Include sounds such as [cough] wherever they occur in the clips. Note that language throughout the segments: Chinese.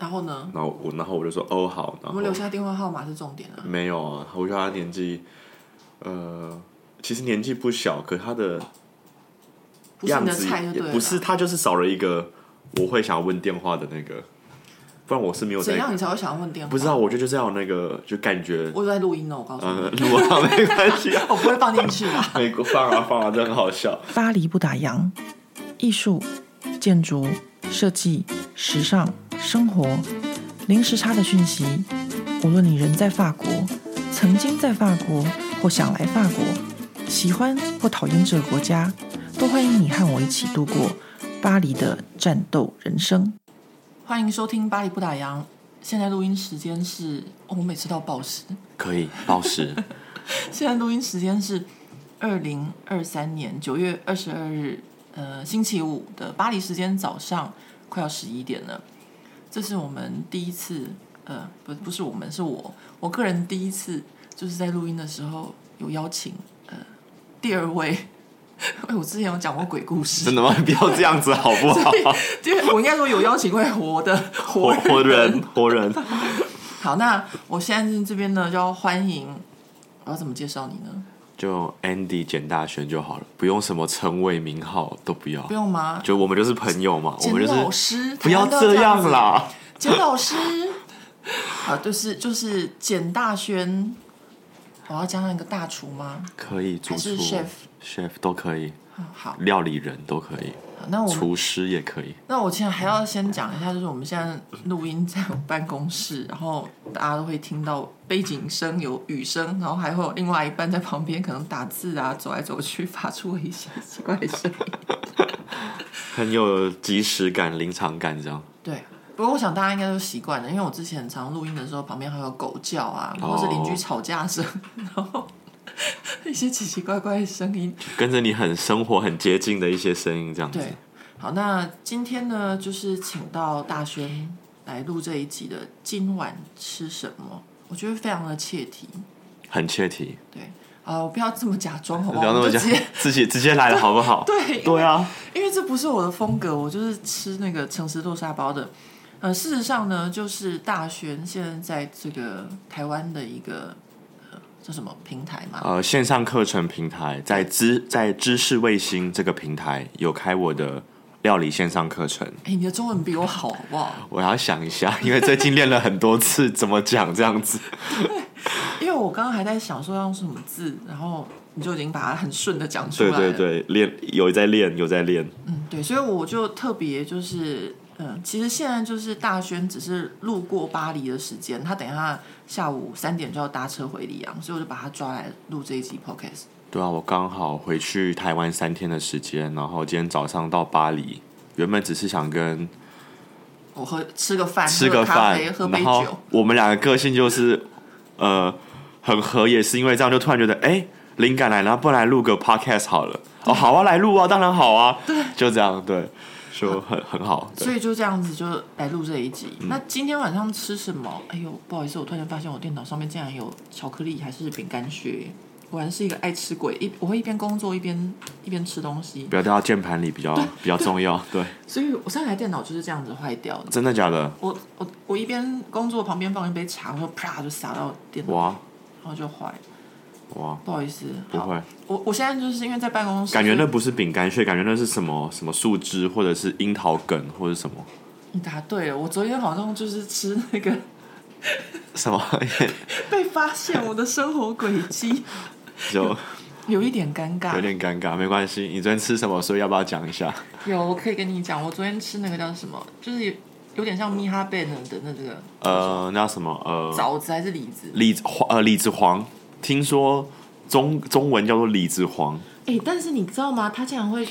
然后呢？然后我，然后我就说哦好。然后我们留下电话号码是重点啊。没有啊，我觉得他年纪，呃，其实年纪不小，可他的样子也不是他，就是少了一个我会想要问电话的那个，不然我是没有。怎样你才会想要问电话？不知道，我觉得就是要有那个就感觉。我在录音呢，我告诉你。[laughs] 录啊，没关系啊，我不会放进去啊。[laughs] 美国放啊放啊，真很好笑。巴黎不打烊，艺术、建筑、设计、时尚。生活零时差的讯息，无论你人在法国，曾经在法国，或想来法国，喜欢或讨厌这个国家，都欢迎你和我一起度过巴黎的战斗人生。欢迎收听《巴黎不打烊》，现在录音时间是……哦，我每次都要报时，可以报时。[laughs] 现在录音时间是二零二三年九月二十二日，呃，星期五的巴黎时间早上快要十一点了。这是我们第一次，呃，不，不是我们，是我，我个人第一次，就是在录音的时候有邀请，呃，第二位，[laughs] 哎，我之前有讲过鬼故事，真的吗？[laughs] 不要这样子好不好？[laughs] 我应该说有邀请会活的活人活人活人。好，那我现在这边呢，就要欢迎，我要怎么介绍你呢？就 Andy 简大轩就好了，不用什么称谓名号都不要，不用吗？就我们就是朋友嘛，我们就是老师，不要这样啦，简老师，啊，就是就是简大轩，我要加上一个大厨吗？可以，主厨 chef chef 都可以，好，料理人都可以。那我厨师也可以。那我现在还要先讲一下，就是我们现在录音在我办公室，然后大家都会听到背景声有雨声，然后还会有另外一半在旁边可能打字啊，走来走去，发出了一些奇怪的声音，很有即时感、临场感这样。对，不过我想大家应该都习惯了，因为我之前常录音的时候，旁边还有狗叫啊，或是邻居吵架声，然后。[laughs] 一些奇奇怪怪的声音，跟着你很生活很接近的一些声音，这样子。对，好，那今天呢，就是请到大轩来录这一集的。今晚吃什么？我觉得非常的切题，很切题。对，啊，我不要这么假装，好不好？不要那么假，直接自己直接来了，好不好？[laughs] 对，对啊，因为这不是我的风格，我就是吃那个诚实豆沙包的。呃，事实上呢，就是大轩现在在这个台湾的一个。这什么平台吗？呃，线上课程平台，在知在知识卫星这个平台有开我的料理线上课程。哎，你的中文比我好，好不好？我要想一下，[laughs] 因为最近练了很多次，怎么讲这样子？[laughs] 因为我刚刚还在想说要用什么字，然后你就已经把它很顺的讲出来了。对对对，练有在练，有在练。嗯，对，所以我就特别就是。嗯，其实现在就是大轩只是路过巴黎的时间，他等一下下午三点就要搭车回里昂，所以我就把他抓来录这一集 podcast。对啊，我刚好回去台湾三天的时间，然后今天早上到巴黎，原本只是想跟我喝吃个饭，吃个饭，喝杯酒。我们两个个性就是呃很合，也是因为这样，就突然觉得哎灵感来了，不然来录个 podcast 好了。哦，好啊，来录啊，当然好啊，对，就这样，对。就很很好，[laughs] 所以就这样子就来录这一集。嗯。那今天晚上吃什么？哎呦，不好意思，我突然发现我电脑上面竟然有巧克力还是饼干屑，果然是一个爱吃鬼。一我会一边工作一边一边吃东西，不要掉到键盘里比较 [laughs] 比较重要。对，所以我上台电脑就是这样子坏掉的。真的假的？我我我一边工作旁边放一杯茶，然后啪就洒到电脑，哇，然后就坏。哇，不好意思，不会。我我现在就是因为在办公室，感觉那不是饼干屑，感觉那是什么什么树枝，或者是樱桃梗，或者什么。你答对了，我昨天好像就是吃那个 [laughs] 什么 [laughs] 被发现我的生活轨迹，[laughs] 就有一点尴尬，有点尴尬，没关系。你昨天吃什么？所以要不要讲一下？有，我可以跟你讲，我昨天吃那个叫什么，就是有点像米哈贝的那这个呃，那叫什么呃，枣子还是李子？李子黄呃，李子黄。听说中中文叫做李子黄，哎、欸，但是你知道吗？它竟然会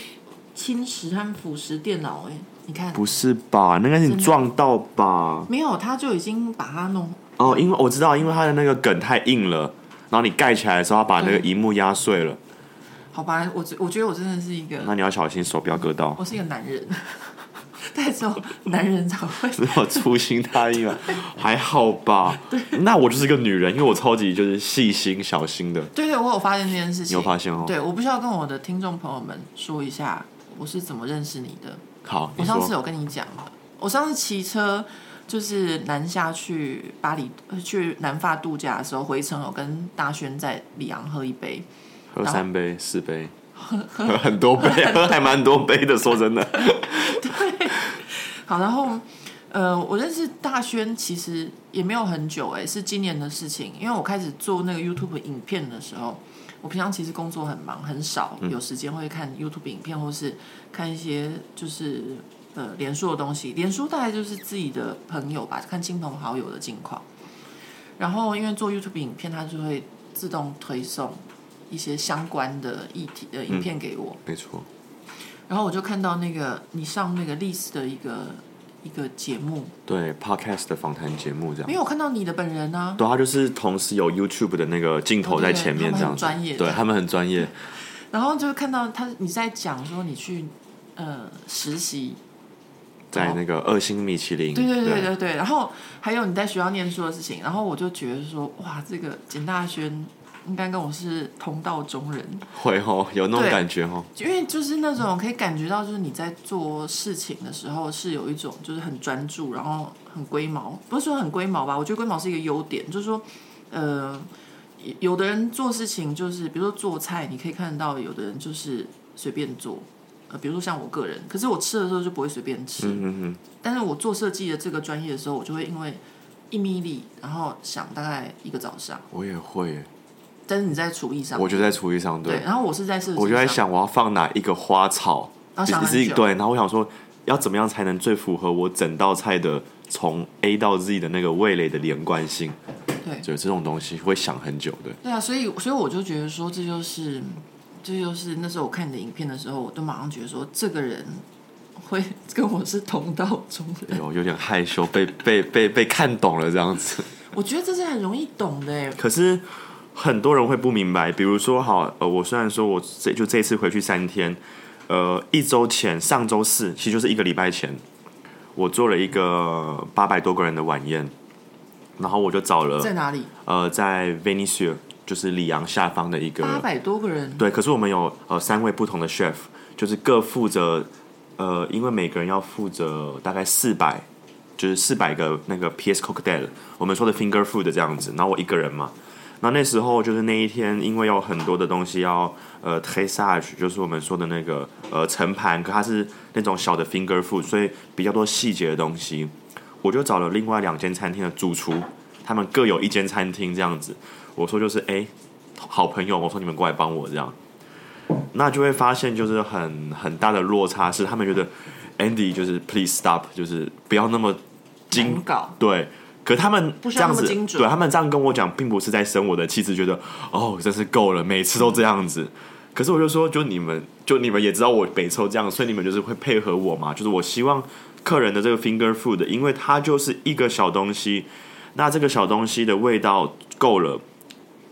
侵蚀和腐蚀电脑，哎，你看，不是吧？那个是你撞到吧？没有，他就已经把它弄哦，因为我知道，因为它的那个梗太硬了，然后你盖起来的时候，它把那个荧幕压碎了。好吧，我我觉得我真的是一个，那你要小心手不要割到。我是一个男人。[laughs] 但是男人才会 [laughs] 只有粗心大意 [laughs] 嘛？还好吧。那我就是个女人，因为我超级就是细心小心的。对对，我有发现这件事情。你有发现哦？对，我不需要跟我的听众朋友们说一下我是怎么认识你的。好，我上次有跟你讲了。我上次骑车就是南下去巴黎去南法度假的时候，回程有跟大轩在里昂喝一杯，喝三杯四杯，喝很多杯，喝还蛮多杯的。说真的，对，好，然后呃，我认识大轩其实也没有很久，哎，是今年的事情，因为我开始做那个 YouTube 影片的时候，我平常其实工作很忙，很少有时间会看 YouTube 影片，或是看一些就是。呃，脸书的东西，脸书大概就是自己的朋友吧，看亲朋好友的近况。然后因为做 YouTube 影片，它就会自动推送一些相关的议题的影片给我。嗯、没错。然后我就看到那个你上那个历史的一个一个节目，对 Podcast 的访谈节目这样。没有看到你的本人啊，对，他就是同时有 YouTube 的那个镜头在前面这样子，专业，对他们很专业。[laughs] 然后就看到他你在讲说你去呃实习。在那个二星米其林，对对对对对，然后还有你在学校念书的事情，然后我就觉得说，哇，这个简大轩应该跟我是同道中人，会哦，有那种感觉哦，因为就是那种可以感觉到，就是你在做事情的时候是有一种就是很专注，然后很龟毛，不是说很龟毛吧？我觉得龟毛是一个优点，就是说，呃，有的人做事情就是，比如说做菜，你可以看到，有的人就是随便做。呃，比如说像我个人，可是我吃的时候就不会随便吃。嗯嗯嗯。但是我做设计的这个专业的时候，我就会因为一米粒，然后想大概一个早上。我也会。但是你在厨艺上，我就在厨艺上对。对，然后我是在设计。我就在想我要放哪一个花草，然后想。对，然后我想说要怎么样才能最符合我整道菜的从 A 到 Z 的那个味蕾的连贯性。对，就这种东西会想很久的。对啊，所以所以我就觉得说这就是。这就是那时候我看你的影片的时候，我都马上觉得说，这个人会跟我是同道中人。有有点害羞，被被被被看懂了这样子。我觉得这是很容易懂的哎。可是很多人会不明白，比如说，好，呃，我虽然说我这就这次回去三天，呃，一周前上周四，其实就是一个礼拜前，我做了一个八百多个人的晚宴，然后我就找了在哪里？呃，在 Venice。就是里昂下方的一个八百多个人，对。可是我们有呃三位不同的 chef，就是各负责呃，因为每个人要负责大概四百，就是四百个那个 pièce cocktail，我们说的 finger food 这样子。然后我一个人嘛，那那时候就是那一天，因为有很多的东西要呃 tressage，就是我们说的那个呃盛盘，可它是那种小的 finger food，所以比较多细节的东西。我就找了另外两间餐厅的主厨，他们各有一间餐厅这样子。我说就是哎，好朋友，我说你们过来帮我这样，那就会发现就是很很大的落差，是他们觉得 Andy 就是 Please stop，就是不要那么精搞，对，可他们这样子，对他们这样跟我讲，并不是在生我的气，其实觉得哦，真是够了，每次都这样子。可是我就说，就你们，就你们也知道我北抽这样，所以你们就是会配合我嘛，就是我希望客人的这个 finger food，因为它就是一个小东西，那这个小东西的味道够了。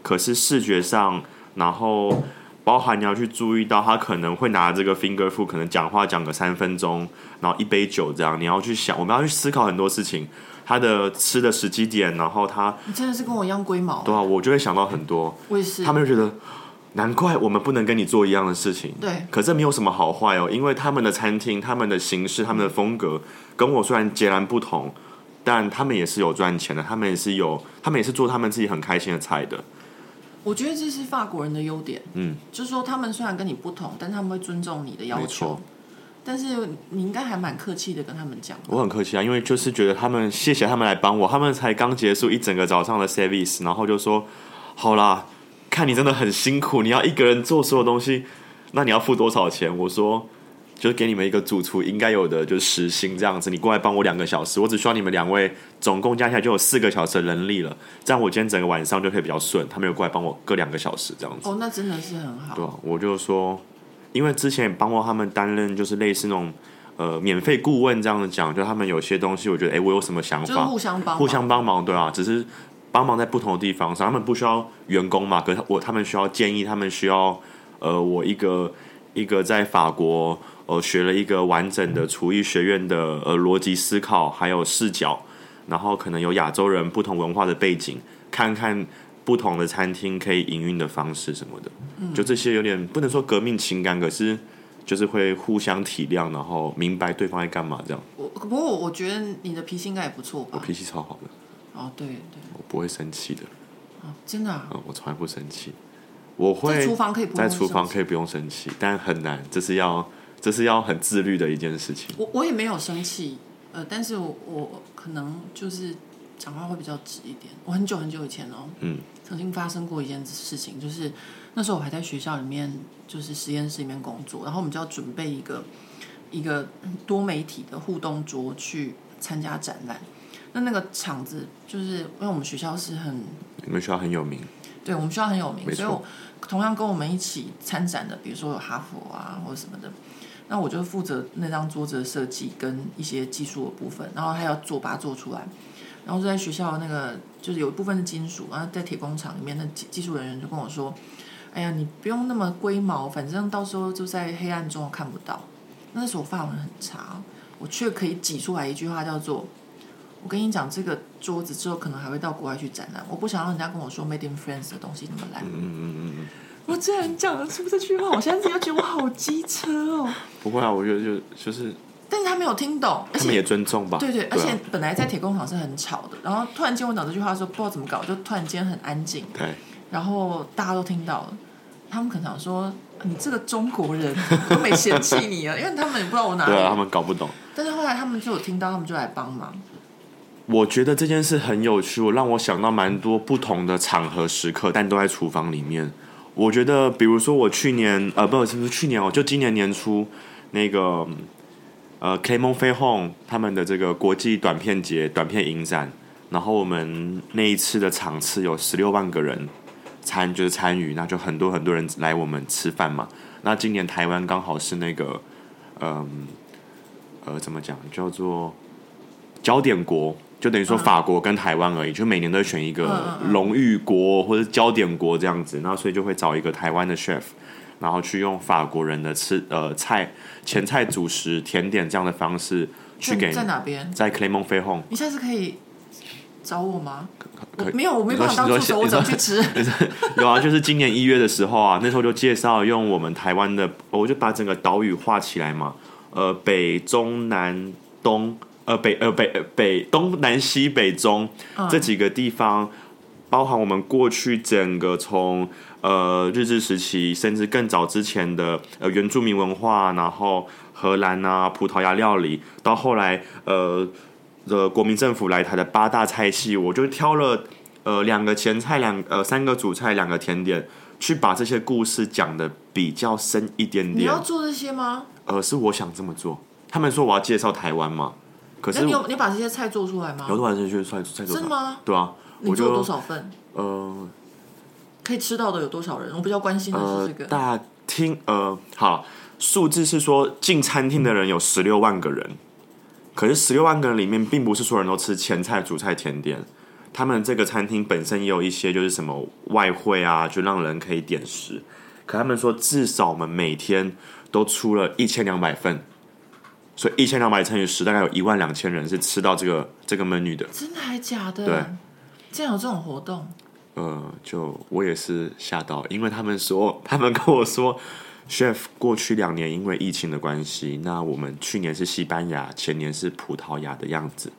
可是视觉上，然后包含你要去注意到，他可能会拿这个 finger food，可能讲话讲个三分钟，然后一杯酒这样，你要去想，我们要去思考很多事情，他的吃的时机点，然后他，你真的是跟我一样龟毛，对啊，我就会想到很多，我也是，他们就觉得难怪我们不能跟你做一样的事情，对，可这没有什么好坏哦，因为他们的餐厅、他们的形式、他们的风格跟我虽然截然不同，但他们也是有赚钱的，他们也是有，他们也是做他们自己很开心的菜的。我觉得这是法国人的优点，嗯，就是说他们虽然跟你不同，但他们会尊重你的要求。但是你应该还蛮客气的跟他们讲。我很客气啊，因为就是觉得他们谢谢他们来帮我，他们才刚结束一整个早上的 service，然后就说好啦，看你真的很辛苦，你要一个人做所有东西，那你要付多少钱？我说。就给你们一个主厨应该有的，就是时薪这样子。你过来帮我两个小时，我只需要你们两位，总共加起来就有四个小时的人力了。这样我今天整个晚上就可以比较顺。他们有过来帮我各两个小时这样子。哦，那真的是很好。对，我就说，因为之前也帮过他们担任，就是类似那种呃免费顾问这样的讲，就他们有些东西，我觉得哎，我有什么想法，互相帮，互相帮忙，对啊，只是帮忙在不同的地方上，他们不需要员工嘛，可是我他们需要建议，他们需要呃，我一个一个在法国。呃，学了一个完整的厨艺学院的呃逻辑思考，还有视角，然后可能有亚洲人不同文化的背景，看看不同的餐厅可以营运的方式什么的，就这些有点不能说革命情感，可是就是会互相体谅，然后明白对方在干嘛这样。我不过我觉得你的脾气应该也不错吧？我脾气超好的。哦，对对，我不会生气的。哦，真的啊？嗯，我从来不生气。我会在厨房可以不在厨房可以不用生气，但很难，这是要这是要很自律的一件事情。我我也没有生气，呃，但是我我可能就是讲话会比较直一点。我很久很久以前哦，嗯，曾经发生过一件事情，就是那时候我还在学校里面，就是实验室里面工作，然后我们就要准备一个一个多媒体的互动桌去参加展览。那那个场子就是因为我们学校是很，你们学校很有名，对我们学校很有名，所以我。同样跟我们一起参展的，比如说有哈佛啊或者什么的，那我就负责那张桌子的设计跟一些技术的部分，然后还要做把它做出来，然后就在学校那个就是有一部分是金属，然后在铁工厂里面，那技技术人员就跟我说：“哎呀，你不用那么龟毛，反正到时候就在黑暗中我看不到。”那时候我法文很差，我却可以挤出来一句话叫做。我跟你讲，这个桌子之后可能还会到国外去展览。我不想让人家跟我说 “Made in France” 的东西那么烂。嗯嗯嗯嗯。我竟然讲得出这句话，我现在自己觉得我好机车哦。不会啊，我觉得就就是。但是他没有听懂，而且他们也尊重吧。对对，而且本来在铁工厂是很吵的，然后突然间我讲这句话的时候，不知道怎么搞，就突然间很安静。对。然后大家都听到了，他们可能想说：“你这个中国人 [laughs] 都没嫌弃你啊，因为他们也不知道我哪里。”对啊，他们搞不懂。但是后来他们就有听到，他们就来帮忙。我觉得这件事很有趣，我让我想到蛮多不同的场合时刻，但都在厨房里面。我觉得，比如说我去年，呃，不是不是去年哦，就今年年初那个，呃，Clermont Ferrand 他们的这个国际短片节短片影展，然后我们那一次的场次有十六万个人参就是参与，那就很多很多人来我们吃饭嘛。那今年台湾刚好是那个，嗯，呃，怎么讲叫做焦点国。就等于说法国跟台湾而已，就每年都会选一个荣誉国或者焦点国这样子，那所以就会找一个台湾的 chef，然后去用法国人的吃呃菜前菜主食甜点这样的方式去给在哪边？在 Clermont Ferrand。你下次可以找我吗？没有，我没办法当助手，我怎么去吃？有啊，就是今年一月的时候啊，那时候就介绍用我们台湾的，我就把整个岛屿画起来嘛，呃，北中南东。呃，北呃北呃北东南西北中、嗯、这几个地方，包含我们过去整个从呃日治时期，甚至更早之前的呃原住民文化，然后荷兰啊葡萄牙料理，到后来呃的国民政府来台的八大菜系，我就挑了呃两个前菜，两呃三个主菜，两个甜点，去把这些故事讲的比较深一点点。你要做这些吗？呃，是我想这么做。他们说我要介绍台湾嘛。可是你有你把这些菜做出来吗？有多少人去菜菜做？真的吗？对啊，我做多少份？呃，可以吃到的有多少人？我比较关心的是这个。呃、大厅呃，好，数字是说进餐厅的人有十六万个人，可是十六万个人里面，并不是所有人都吃前菜、主菜、甜点。他们这个餐厅本身也有一些就是什么外汇啊，就让人可以点食。可他们说，至少我们每天都出了一千两百份。所以一千两百乘以十，大概有一万两千人是吃到这个这个 menu 的。真的还假的？对，竟然有这种活动。呃，就我也是吓到，因为他们说，[laughs] 他们跟我说，chef 过去两年因为疫情的关系，那我们去年是西班牙，前年是葡萄牙的样子，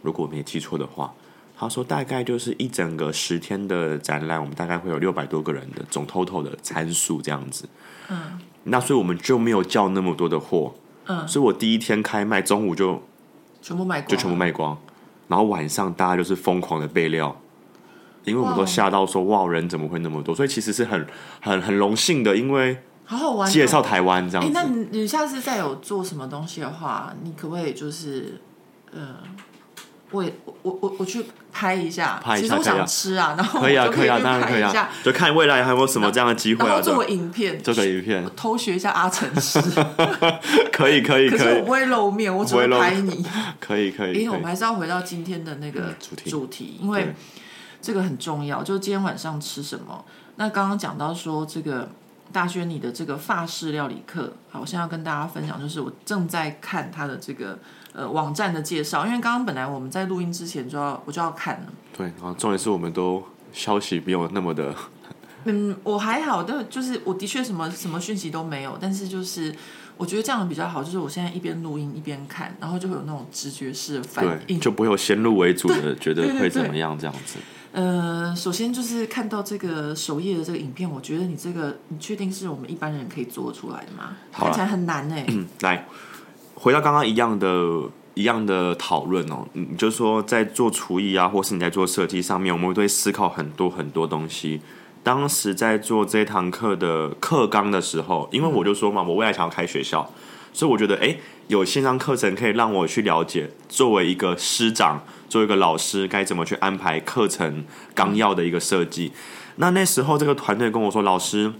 如果我没记错的话，他说大概就是一整个十天的展览，我们大概会有六百多个人的总 total 的参数这样子。嗯，那所以我们就没有叫那么多的货。嗯，所以我第一天开卖，中午就全部卖光，就全部卖光，然后晚上大家就是疯狂的备料，因为我们都吓到说哇，人怎么会那么多？所以其实是很很很荣幸的，因为好好玩，介绍台湾这样子。那你你下次再有做什么东西的话，你可不可以就是呃。我我我我去拍一下，拍一下，其实我想吃啊，然后可以啊，可以啊，当然可以啊，就看未来还有没有什么这样的机会啊，然后做个影片，做个影片，偷学一下阿成师，[laughs] 可以可以可以，可是我不会露面，我只会拍你，可以可以。因为我们还是要回到今天的那个主题，主题，因为这个很重要，就是今天晚上吃什么。那刚刚讲到说这个大轩你的这个法式料理课，好，我现在要跟大家分享，就是我正在看他的这个。呃，网站的介绍，因为刚刚本来我们在录音之前就要我就要看了。对，然后重点是我们都消息没有那么的 [laughs] 嗯，我还好，但就是我的确什么什么讯息都没有，但是就是我觉得这样比较好，就是我现在一边录音一边看，然后就会有那种直觉式的反应，就不会有先入为主的觉得会怎么样这样子。呃，首先就是看到这个首页的这个影片，我觉得你这个你确定是我们一般人可以做出来的吗？看起来很难呢。嗯，来回到刚刚一样的。一样的讨论哦，你就是说在做厨艺啊，或是你在做设计上面，我们会思考很多很多东西。当时在做这堂课的课纲的时候，因为我就说嘛，我未来想要开学校，所以我觉得，哎，有线上课程可以让我去了解，作为一个师长，作为一个老师，该怎么去安排课程纲要的一个设计。那那时候这个团队跟我说，老师，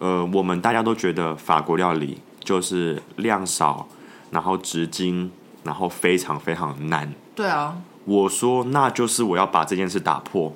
呃，我们大家都觉得法国料理就是量少，然后直精。然后非常非常难。对啊，我说那就是我要把这件事打破，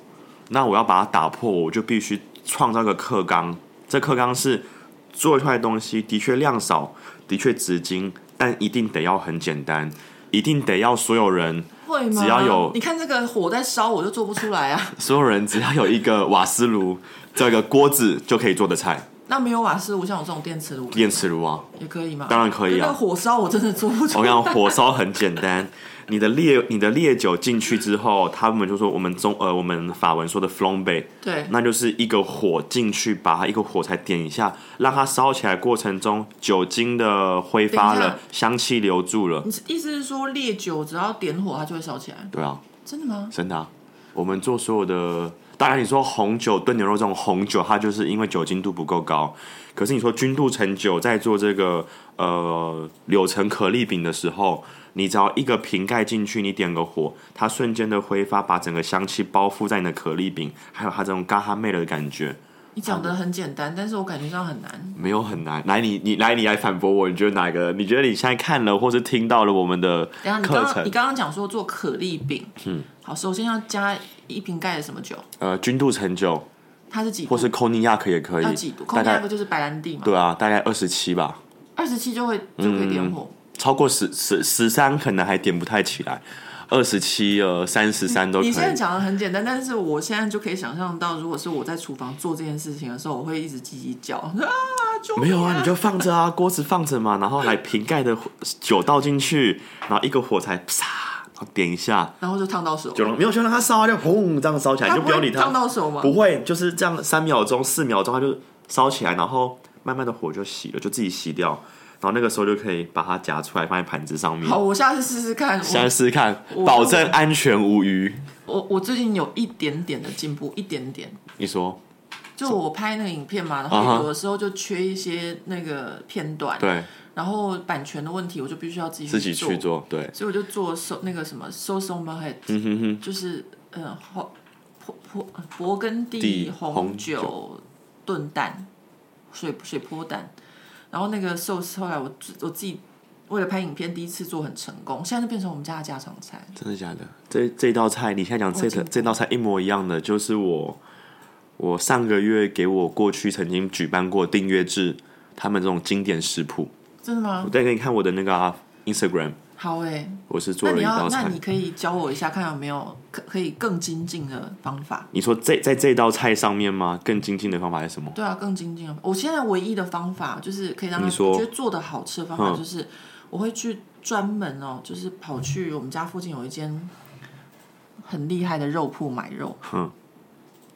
那我要把它打破，我就必须创造一个课纲。这课纲是做出来的东西的确量少，的确质精，但一定得要很简单，一定得要所有人会吗？只要有你看这个火在烧，我就做不出来啊。[laughs] 所有人只要有一个瓦斯炉，这个锅子就可以做的菜。那没有瓦斯炉，像我这种电磁炉，电磁炉啊，也可以吗？当然可以啊。那火烧我真的做不出来。我讲火烧很简单，你的烈你的烈酒进去之后，他们就说我们中呃我们法文说的 flambe，对，那就是一个火进去，把它一个火柴点一下，让它烧起来过程中酒精的挥发了，香气留住了。你意思是说烈酒只要点火它就会烧起来？对啊，真的吗？真的啊，我们做所有的。当然，你说红酒炖牛肉这种红酒，它就是因为酒精度不够高。可是你说君度橙酒在做这个呃柳橙可丽饼的时候，你只要一个瓶盖进去，你点个火，它瞬间的挥发，把整个香气包覆在你的可丽饼，还有它这种嘎哈妹的感觉。你讲的很简单，但是我感觉上很难。没有很难，来你你来你来反驳我，你觉得哪个？你觉得你现在看了或是听到了我们的课程？你刚刚讲说做可丽饼，嗯，好，首先要加一瓶盖的什么酒？呃，君度橙酒，它是几度？或是康尼亚克也可以。要几度？康尼亚克就是白兰地嘛。对啊，大概二十七吧。二十七就会就可以点火，嗯、超过十十十三可能还点不太起来。二十七呃，三十三都可以。你现在讲的很简单，但是我现在就可以想象到，如果是我在厨房做这件事情的时候，我会一直叽叽叫 [laughs] 啊，啊！没有啊，你就放着啊，[laughs] 锅子放着嘛，然后来瓶盖的酒倒进去，然后一个火柴啪，然后点一下，然后就烫到手。就没有就让它烧啊，就轰这样烧起来，就不要理它。烫到手吗？不会，就是这样，三秒钟、四秒钟，它就烧起来，然后慢慢的火就熄了，就自己熄掉。然后那个时候就可以把它夹出来，放在盘子上面。好，我下次试试看。下次试试看，保证安全无虞。我我最近有一点点的进步，一点点。你说？就我拍那个影片嘛，然后有的时候就缺一些那个片段。对。然后版权的问题，我就必须要自己自己去做。对。所以我就做收那个什么，so so my head，就是嗯，勃勃勃艮第红酒炖蛋，水水波蛋。然后那个寿司后来我我自己为了拍影片第一次做很成功，现在就变成我们家的家常菜。真的假的？这这道菜你现在讲这个这道菜一模一样的，就是我我上个月给我过去曾经举办过订阅制他们这种经典食谱。真的吗？我再给你看我的那个 Instagram。好哎、欸，我是做了一道菜，那你可以教我一下，看有没有可可以更精进的方法。你说在在这道菜上面吗？更精进的方法是什么？对啊，更精进的。我现在唯一的方法就是可以让他觉得做的好吃的方法，就是我会去专门哦，就是跑去我们家附近有一间很厉害的肉铺买肉。嗯，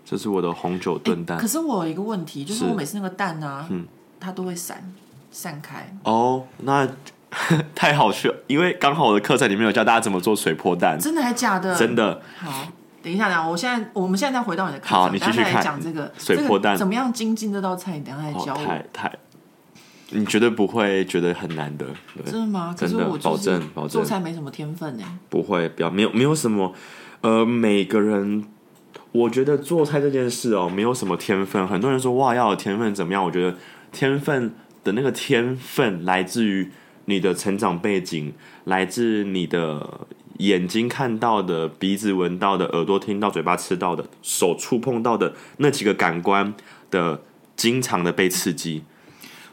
这是我的红酒炖蛋。可是我有一个问题，就是我每次那个蛋啊，嗯，它都会散散开。哦，那。[laughs] 太好笑，因为刚好我的课程里面有教大家怎么做水波蛋，真的还假的？真的。好，等一下，等下，我现在我们现在再回到你的课好，你继续看讲这个水波蛋、这个、怎么样精进这道菜，你等下来教我。哦、太太，你绝对不会觉得很难的，真的吗？真的，保证保证。做菜没什么天分呢？不会，不要，没有没有什么。呃，每个人，我觉得做菜这件事哦，没有什么天分。很多人说哇，要有天分怎么样？我觉得天分的那个天分来自于。你的成长背景来自你的眼睛看到的、鼻子闻到的、耳朵听到、嘴巴吃到的、手触碰到的那几个感官的经常的被刺激。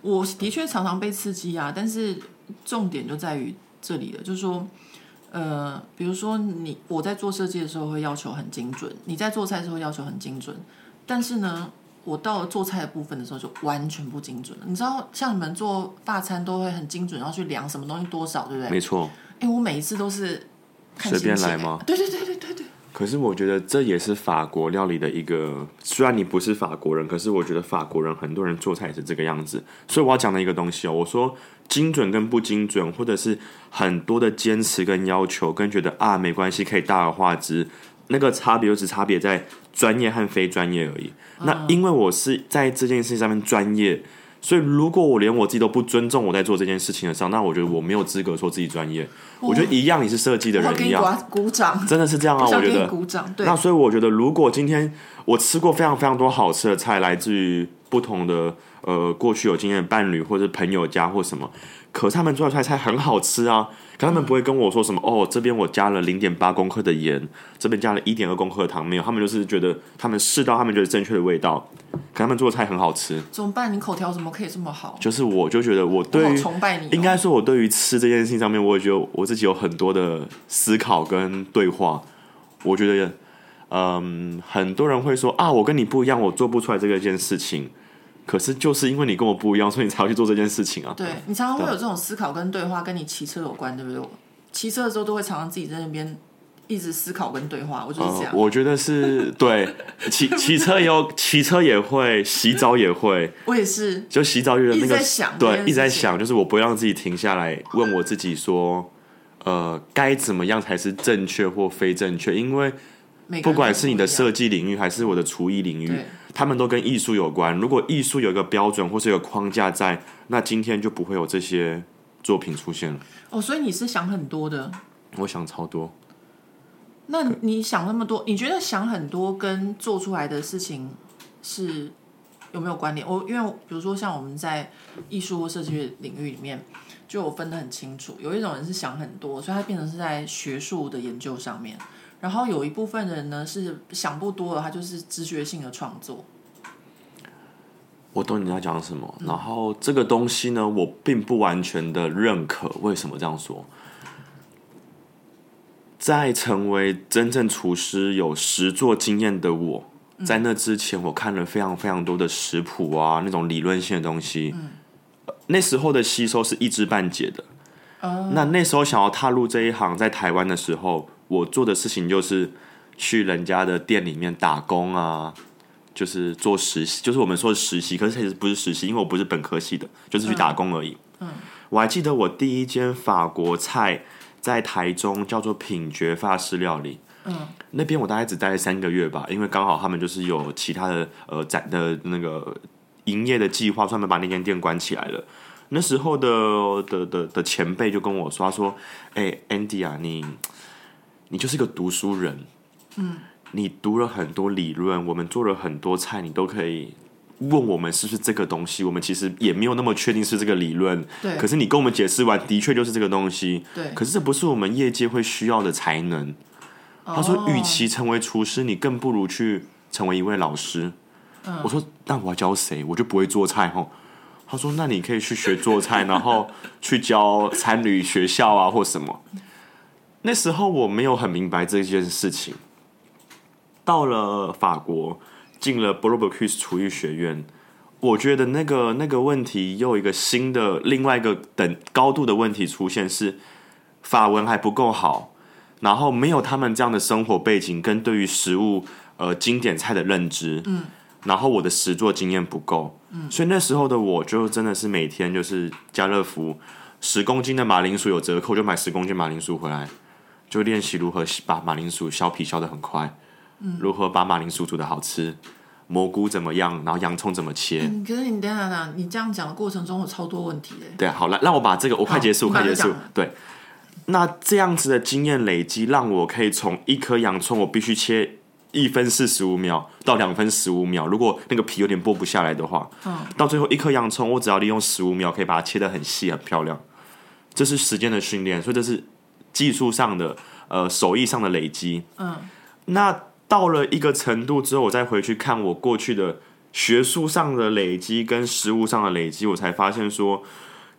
我的确常常被刺激啊，但是重点就在于这里了，就是说，呃，比如说你我在做设计的时候会要求很精准，你在做菜的时候要求很精准，但是呢，我到了做菜的部分的时候，就完全不精准了。你知道，像你们做大餐都会很精准，然后去量什么东西多少，对不对？没错。哎，我每一次都是随便来吗？对对对对对对。可是我觉得这也是法国料理的一个，虽然你不是法国人，可是我觉得法国人很多人做菜也是这个样子。所以我要讲的一个东西哦，我说精准跟不精准，或者是很多的坚持跟要求，跟觉得啊没关系可以大而化之，那个差别就只差别在专业和非专业而已。嗯。那因为我是在这件事情上面专业。所以，如果我连我自己都不尊重我在做这件事情的时候，那我觉得我没有资格说自己专业。我觉得一样，你是设计的人一样，鼓掌，真的是这样啊！我觉得鼓掌。对。那所以我觉得，如果今天我吃过非常非常多好吃的菜，来自于不同的呃过去有经验的伴侣或者朋友家或什么，可是他们做的菜菜很好吃啊。可他们不会跟我说什么哦，这边我加了零点八公克的盐，这边加了一点二公克的糖，没有。他们就是觉得他们试到他们觉得正确的味道，可他们做的菜很好吃。怎么办？你口条怎么可以这么好？就是我就觉得我对于崇拜你，应该说我对于吃这件事情上面，我也觉得我自己有很多的思考跟对话。我觉得，嗯，很多人会说啊，我跟你不一样，我做不出来这个件事情。可是就是因为你跟我不一样，所以你才要去做这件事情啊！对，你常常会有这种思考跟对话，跟你骑车有关，对不对？骑车的时候都会常常自己在那边一直思考跟对话，我就是这样。呃、我觉得是对，[laughs] 骑骑车也有，骑车也会，洗澡也会。我也是，就洗澡就是那个想，对，一直在想，就是我不会让自己停下来问我自己说，呃，该怎么样才是正确或非正确？因为不管是你的设计领域，还是我的厨艺领域。他们都跟艺术有关。如果艺术有一个标准或是有个框架在，那今天就不会有这些作品出现了。哦，所以你是想很多的。我想超多。那你想那么多，你觉得想很多跟做出来的事情是有没有关联？我因为比如说像我们在艺术或设计领域里面，就我分得很清楚。有一种人是想很多，所以他变成是在学术的研究上面。然后有一部分人呢是想不多了，他就是直觉性的创作。我懂你在讲什么，然后这个东西呢，我并不完全的认可。为什么这样说？在成为真正厨师有实作经验的我，在那之前，我看了非常非常多的食谱啊，那种理论性的东西。那时候的吸收是一知半解的。那那时候想要踏入这一行，在台湾的时候。我做的事情就是去人家的店里面打工啊，就是做实习，就是我们说的实习，可是其实不是实习，因为我不是本科系的，就是去打工而已。嗯，嗯，我还记得我第一间法国菜在台中叫做品爵法式料理。嗯，那边我大概只待了三个月吧，因为刚好他们就是有其他的呃展的那个营业的计划，专门把那间店关起来了。那时候的的的的前辈就跟我说，他说：“哎、欸，Andy 啊，你。”你就是个读书人，嗯，你读了很多理论，我们做了很多菜，你都可以问我们是不是这个东西。我们其实也没有那么确定是这个理论，对。可是你跟我们解释完，的确就是这个东西，对。可是这不是我们业界会需要的才能。哦。他说，与其成为厨师，你更不如去成为一位老师。嗯。我说，那我要教谁？我就不会做菜吼。他说，那你可以去学做菜，然后去教餐旅学校啊，或什么。那时候我没有很明白这件事情。到了法国，进了 Bourbecue 厨艺学院，我觉得那个那个问题又一个新的另外一个等高度的问题出现，是法文还不够好，然后没有他们这样的生活背景跟对于食物呃经典菜的认知，嗯，然后我的实作经验不够，嗯，所以那时候的我就真的是每天就是家乐福十公斤的马铃薯有折扣，就买十公斤马铃薯回来。就练习如何把马铃薯削皮削的很快，嗯，如何把马铃薯煮的好吃，蘑菇怎么样，然后洋葱怎么切。嗯、可是你等等等，你这样讲的过程中有超多问题的。对，好，来让我把这个我快结束，快结束。对，那这样子的经验累积，让我可以从一颗洋葱我必须切一分四十五秒到两分十五秒，如果那个皮有点剥不下来的话，嗯，到最后一颗洋葱我只要利用十五秒可以把它切得很细很漂亮。这是时间的训练，所以这是。技术上的，呃，手艺上的累积，嗯，那到了一个程度之后，我再回去看我过去的学术上的累积跟实务上的累积，我才发现说，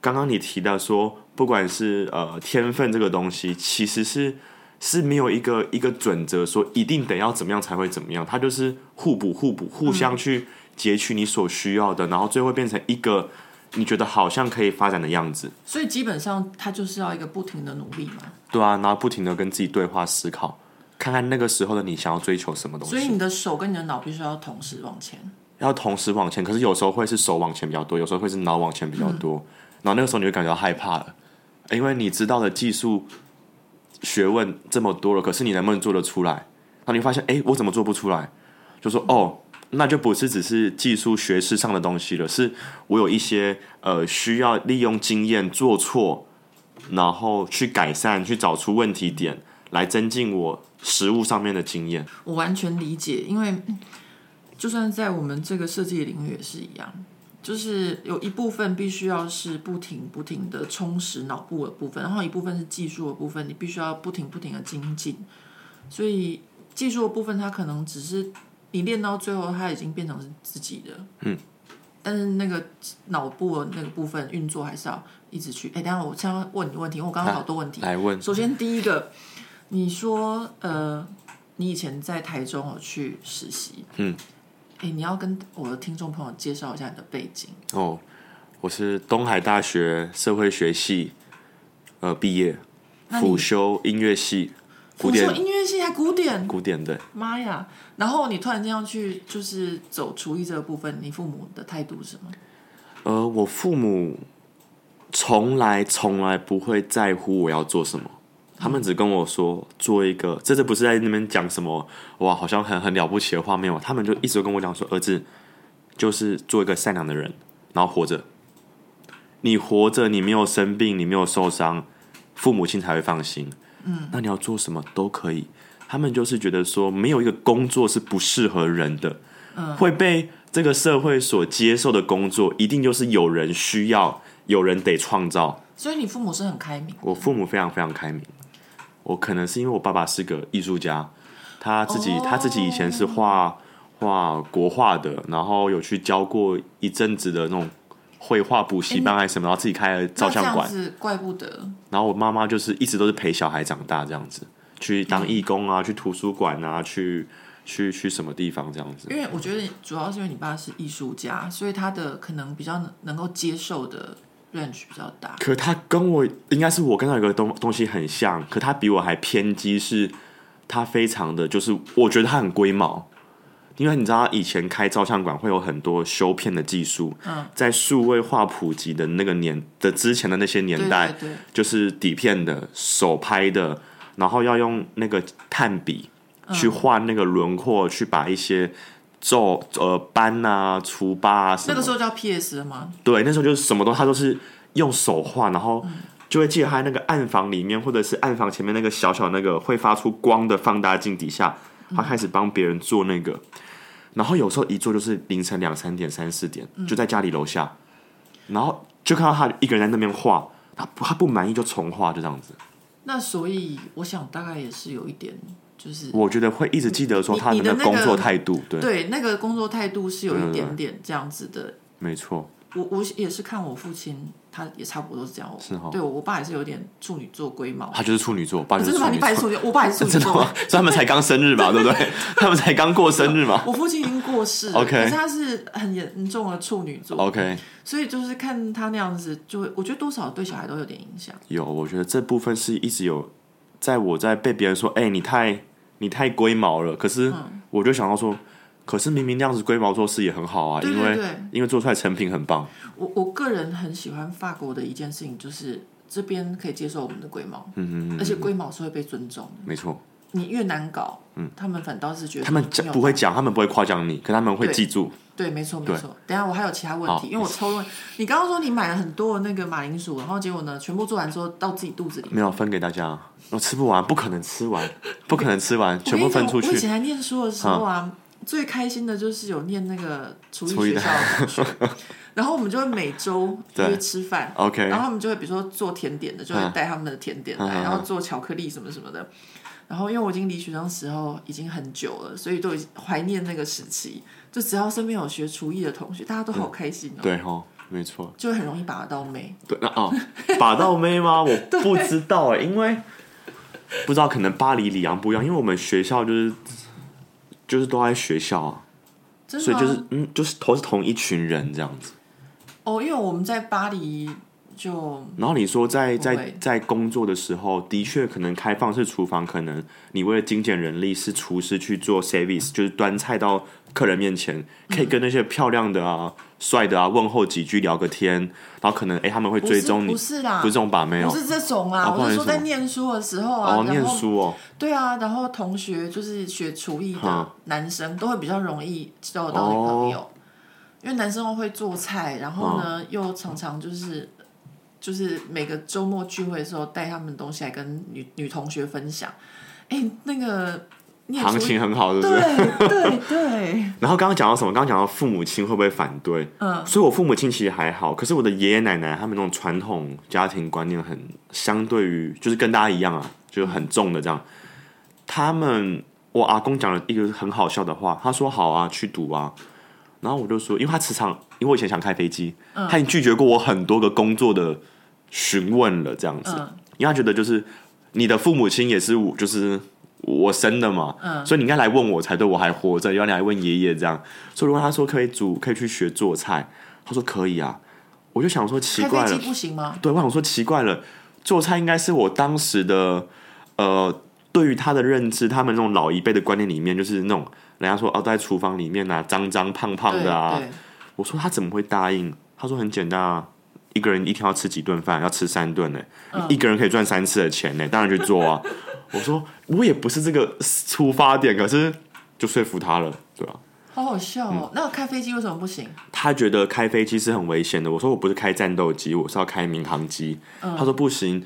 刚刚你提到说，不管是呃天分这个东西，其实是是没有一个一个准则说一定得要怎么样才会怎么样，它就是互补互补，互相去截取你所需要的，然后最后变成一个你觉得好像可以发展的样子。所以基本上，他就是要一个不停的努力嘛。对啊，然后不停的跟自己对话思考，看看那个时候的你想要追求什么东西。所以你的手跟你的脑必须要同时往前。要同时往前，可是有时候会是手往前比较多，有时候会是脑往前比较多。嗯、然后那个时候你会感觉到害怕了，因为你知道的技术学问这么多了，可是你能不能做得出来？然后你发现，哎，我怎么做不出来？就说哦，那就不是只是技术学识上的东西了，是我有一些呃需要利用经验做错，然后去改善，去找出问题点，来增进我实务上面的经验。我完全理解，因为。就算在我们这个设计领域也是一样，就是有一部分必须要是不停不停的充实脑部的部分，然后一部分是技术的部分，你必须要不停不停的精进。所以技术的部分，它可能只是你练到最后，它已经变成是自己的。嗯。但是那个脑部的那个部分运作还是要一直去。哎，等下我先问你问题，因为我刚刚好多问题。来问。首先第一个，你说呃，你以前在台中有去实习。嗯。哎，你要跟我的听众朋友介绍一下你的背景哦。我是东海大学社会学系呃毕业，辅修音乐系，辅修音乐系还古典，古典的。妈呀！然后你突然间要去就是走厨艺这个部分，你父母的态度是什么？呃，我父母从来从来不会在乎我要做什么。他们只跟我说做一个，这这不是在那边讲什么哇，好像很很了不起的画面哦。他们就一直跟我讲说，儿子就是做一个善良的人，然后活着。你活着，你没有生病，你没有受伤，父母亲才会放心。嗯，那你要做什么都可以。他们就是觉得说，没有一个工作是不适合人的，嗯，会被这个社会所接受的工作，一定就是有人需要，有人得创造。所以你父母是很开明。我父母非常非常开明。我可能是因为我爸爸是个艺术家，他自己、oh. 他自己以前是画画国画的，然后有去教过一阵子的那种绘画补习班还是什么，然后自己开了照相馆。怪不得。然后我妈妈就是一直都是陪小孩长大这样子，去当义工啊，嗯、去图书馆啊，去去去什么地方这样子。因为我觉得主要是因为你爸是艺术家，所以他的可能比较能能够接受的。range 比较大，可他跟我应该是我跟他有个东东西很像，可他比我还偏激，是他非常的就是我觉得他很龟毛，因为你知道以前开照相馆会有很多修片的技术，嗯，在数位化普及的那个年的之前的那些年代，对对对，就是底片的手拍的，然后要用那个炭笔去画那个轮廓，嗯、去把一些。皱呃斑啊、除疤啊什么，那个时候叫 PS 了吗？对，那时候就是什么都，他都是用手画，然后就会记得他那个暗房里面，或者是暗房前面那个小小那个会发出光的放大镜底下，他开始帮别人做那个，然后有时候一做就是凌晨两三点、三四点，就在家里楼下，然后就看到他一个人在那边画，他他不满意就重画，就这样子。那所以我想大概也是有一点。就是我觉得会一直记得说他的工作态度，对对，那个工作态度是有一点点这样子的。没错，我我也是看我父亲，他也差不多是这样。是哈，对我爸也是有点处女座龟毛。他就是处女座，爸就是处女座。你爸是处女座，我爸也是处女座。[laughs] 所以他们才刚生日嘛，对不对？他们才刚过生日嘛。[laughs] 我父亲已经过世了，[laughs] OK，可是他是很严重的处女座，OK。所以就是看他那样子，就会我觉得多少对小孩都有点影响。有，我觉得这部分是一直有，在我在被别人说，哎，你太。你太龟毛了，可是我就想到说，嗯、可是明明那样子龟毛做事也很好啊，对对对，因为因为做出来成品很棒。我我个人很喜欢法国的一件事情，就是这边可以接受我们的龟毛，嗯嗯嗯，而且龟毛是会被尊重的，没错。你越难搞，嗯，他们反倒是觉得他们讲不会讲，他们不会夸奖你，可他们会记住。对，没错没错。等下我还有其他问题，因为我抽问你刚刚说你买了很多的那个马铃薯，然后结果呢，全部做完之后到自己肚子里，没有分给大家，我吃不完，不可能吃完，不可能吃完，[laughs] 全部分出去。我以前还念书的时候啊，最开心的就是有念那个厨艺学校的同学，然后我们就会每周约吃饭，OK，然后他们就会比如说做甜点的，就会带他们的甜点来，然后做巧克力什么什么的。然后，因为我已经离学生时候已经很久了，所以都已经怀念那个时期。就只要身边有学厨艺的同学，大家都好开心哦。对哦，没错，就很容易把到妹。对，那哦，把到妹吗？[laughs] 我不知道哎，因为不知道，可能巴黎里昂不一样，因为我们学校就是就是都在学校啊。所以就是嗯，就是都是同一群人这样子。哦，因为我们在巴黎就，然后你说在在在工作的时候，的确可能开放式厨房，可能你为了精简人力，是厨师去做 service，就是端菜到客人面前，可以跟那些漂亮的啊、帅的啊问候几句，聊个天，然后可能哎他们会追踪你，不是啦，不是这种把妹哦，不是这种啊，我是说在念书的时候啊，哦，念书哦，对啊，然后同学就是学厨艺的男生都会比较容易交到女朋友，因为男生会做菜，然后呢又常常就是就是每个周末聚会的时候带他们东西来跟女女同学分享，哎，那个。行情很好，是不是？对对对。[laughs] 然后刚刚讲到什么？刚刚讲到父母亲会不会反对？嗯，所以我父母亲其实还好，可是我的爷爷奶奶他们那种传统家庭观念很相对于，就是跟大家一样啊，就是很重的这样。他们我阿公讲了一个很好笑的话，他说：“好啊，去赌啊。”然后我就说：“因为他磁场，因为我以前想开飞机，嗯、他已经拒绝过我很多个工作的询问了，这样子，嗯、因为他觉得就是你的父母亲也是我，就是。”我生的嘛，嗯、所以你应该来问我才对，我还活着，要你来问爷爷这样。所以如果他说可以煮，可以去学做菜，他说可以啊，我就想说奇怪了，不行吗？对，我想说奇怪了，做菜应该是我当时的呃，对于他的认知，他们那种老一辈的观念里面，就是那种人家说哦，在厨房里面啊，脏脏胖胖的啊。我说他怎么会答应？他说很简单啊，一个人一天要吃几顿饭？要吃三顿呢，嗯、一个人可以赚三次的钱呢，当然去做啊。[laughs] 我说我也不是这个出发点，可是就说服他了，对吧？好好笑哦！嗯、那开飞机为什么不行？他觉得开飞机是很危险的。我说我不是开战斗机，我是要开民航机。嗯、他说不行，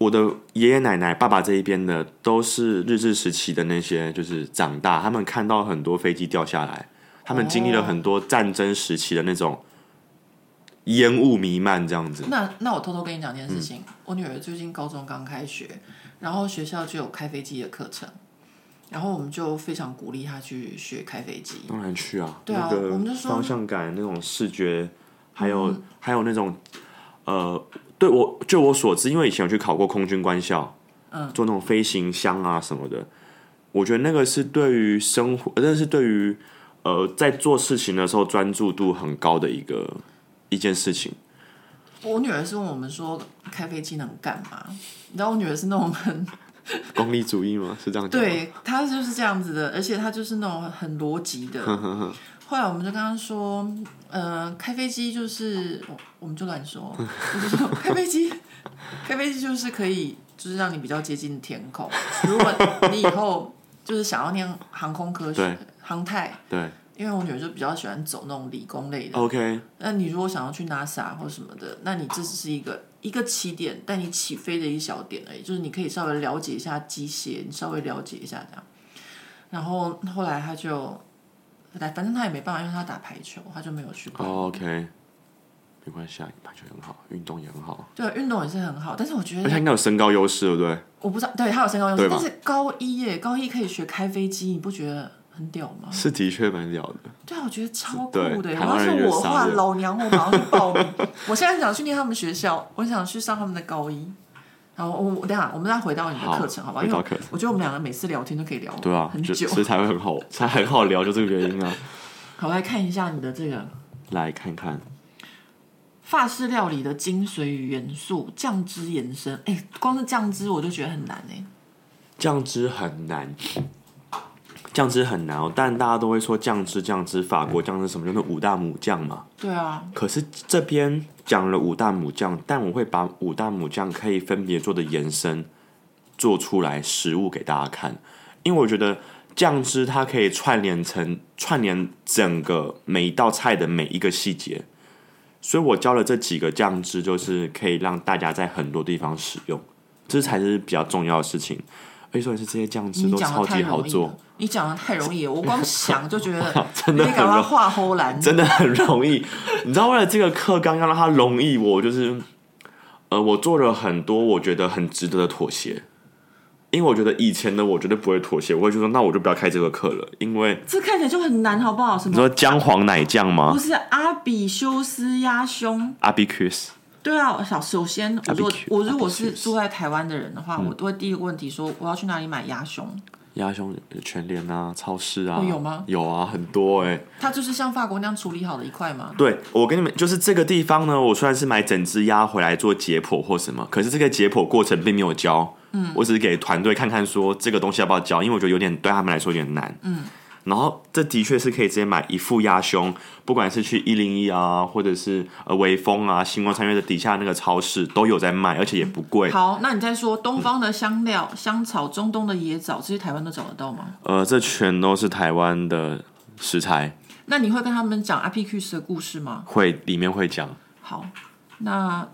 我的爷爷奶奶、爸爸这一边的都是日治时期的那些，就是长大，他们看到很多飞机掉下来，他们经历了很多战争时期的那种烟雾弥漫这样子。那那我偷偷跟你讲一件事情，嗯、我女儿最近高中刚开学。然后学校就有开飞机的课程，然后我们就非常鼓励她去学开飞机。当然去啊，对啊，我们就说方向感那种视觉，还有、嗯、还有那种呃，对我就我所知，因为以前有去考过空军官校，嗯，做那种飞行箱啊什么的，我觉得那个是对于生活，那是对于呃在做事情的时候专注度很高的一个一件事情。我女儿是问我们说开飞机能干嘛？你知道我女儿是那种很 [laughs] 功利主义吗？是这样讲？对，她就是这样子的，而且她就是那种很逻辑的。[laughs] 后来我们就跟他说，呃，开飞机就是，我们就乱说，我就说开飞机，开飞机就是可以，就是让你比较接近天空。如果你以后就是想要念航空科学、航太，对。因为我女儿就比较喜欢走那种理工类的。OK，那你如果想要去 NASA 或什么的，那你这只是一个一个起点，带你起飞的一小点而已。就是你可以稍微了解一下机械，你稍微了解一下这样。然后后来他就来，反正他也没办法，因为他打排球，他就没有去过。Oh, OK，没关系啊，排球很好，运动也很好。对，运动也是很好，但是我觉得他应该有身高优势，对不对？我不知道，对他有身高优势，但是高一耶，高一可以学开飞机，你不觉得？很屌吗？是的确蛮屌的。对啊，我觉得超酷的。然后是我的话，老娘我马上去报名。[laughs] 我现在想去念他们学校，我想去上他们的高一。然后我等下，我们再回到你的课程，好吧？因为我觉得我们两个每次聊天都可以聊对啊很久，所以才会很好，才很好聊，就这个原因啊。[laughs] 好，来看一下你的这个，来看看法式料理的精髓与元素，酱汁延伸。哎，光是酱汁我就觉得很难哎。酱汁很难。酱汁很难哦，但大家都会说酱汁酱汁，法国酱汁什么，就是五大母酱嘛。对啊。可是这边讲了五大母酱，但我会把五大母酱可以分别做的延伸做出来食物给大家看，因为我觉得酱汁它可以串联成串联整个每一道菜的每一个细节，所以我教了这几个酱汁，就是可以让大家在很多地方使用，这才是比较重要的事情。可以说是这些酱汁都超级好做。你讲的太容易了，我光 [laughs] 想就觉得真的很容画齁蓝，真的很容易。你知道，为了这个课刚刚让它容易，我就是呃，我做了很多我觉得很值得的妥协。因为我觉得以前的我绝对不会妥协，我会就说那我就不要开这个课了，因为这看起来就很难，好不好？什么？你说姜黄奶酱吗？不是阿比修斯鸭胸，阿比 Q。对啊，小首先，我如果我如果是住在台湾的人的话，我都会第一个问题说我要去哪里买鸭胸？鸭胸全联啊，超市啊，哦、有吗？有啊，很多哎、欸。它就是像法国那样处理好的一块吗？对，我跟你们就是这个地方呢，我虽然是买整只鸭回来做解剖或什么，可是这个解剖过程并没有教，嗯，我只是给团队看看说这个东西要不要教，因为我觉得有点对他们来说有点难，嗯。然后这的确是可以直接买一副鸭胸，不管是去一零一啊，或者是呃微风啊、星光三月的底下那个超市都有在卖，而且也不贵。好，那你再说东方的香料、嗯、香草、中东的野枣，这些台湾都找得到吗？呃，这全都是台湾的食材。那你会跟他们讲 Apicus 的故事吗？会，里面会讲。好，那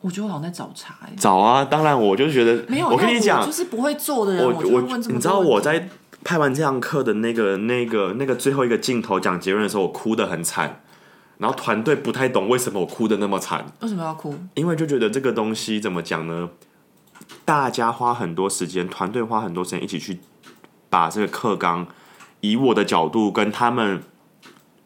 我觉得我好像在找茬哎。找啊，当然，我就觉得没有。我跟你讲，就是不会做的人，我，我，我你知道我在。拍完这堂课的那个、那个、那个最后一个镜头讲结论的时候，我哭得很惨，然后团队不太懂为什么我哭得那么惨。为什么要哭？因为就觉得这个东西怎么讲呢？大家花很多时间，团队花很多时间一起去把这个课纲，以我的角度跟他们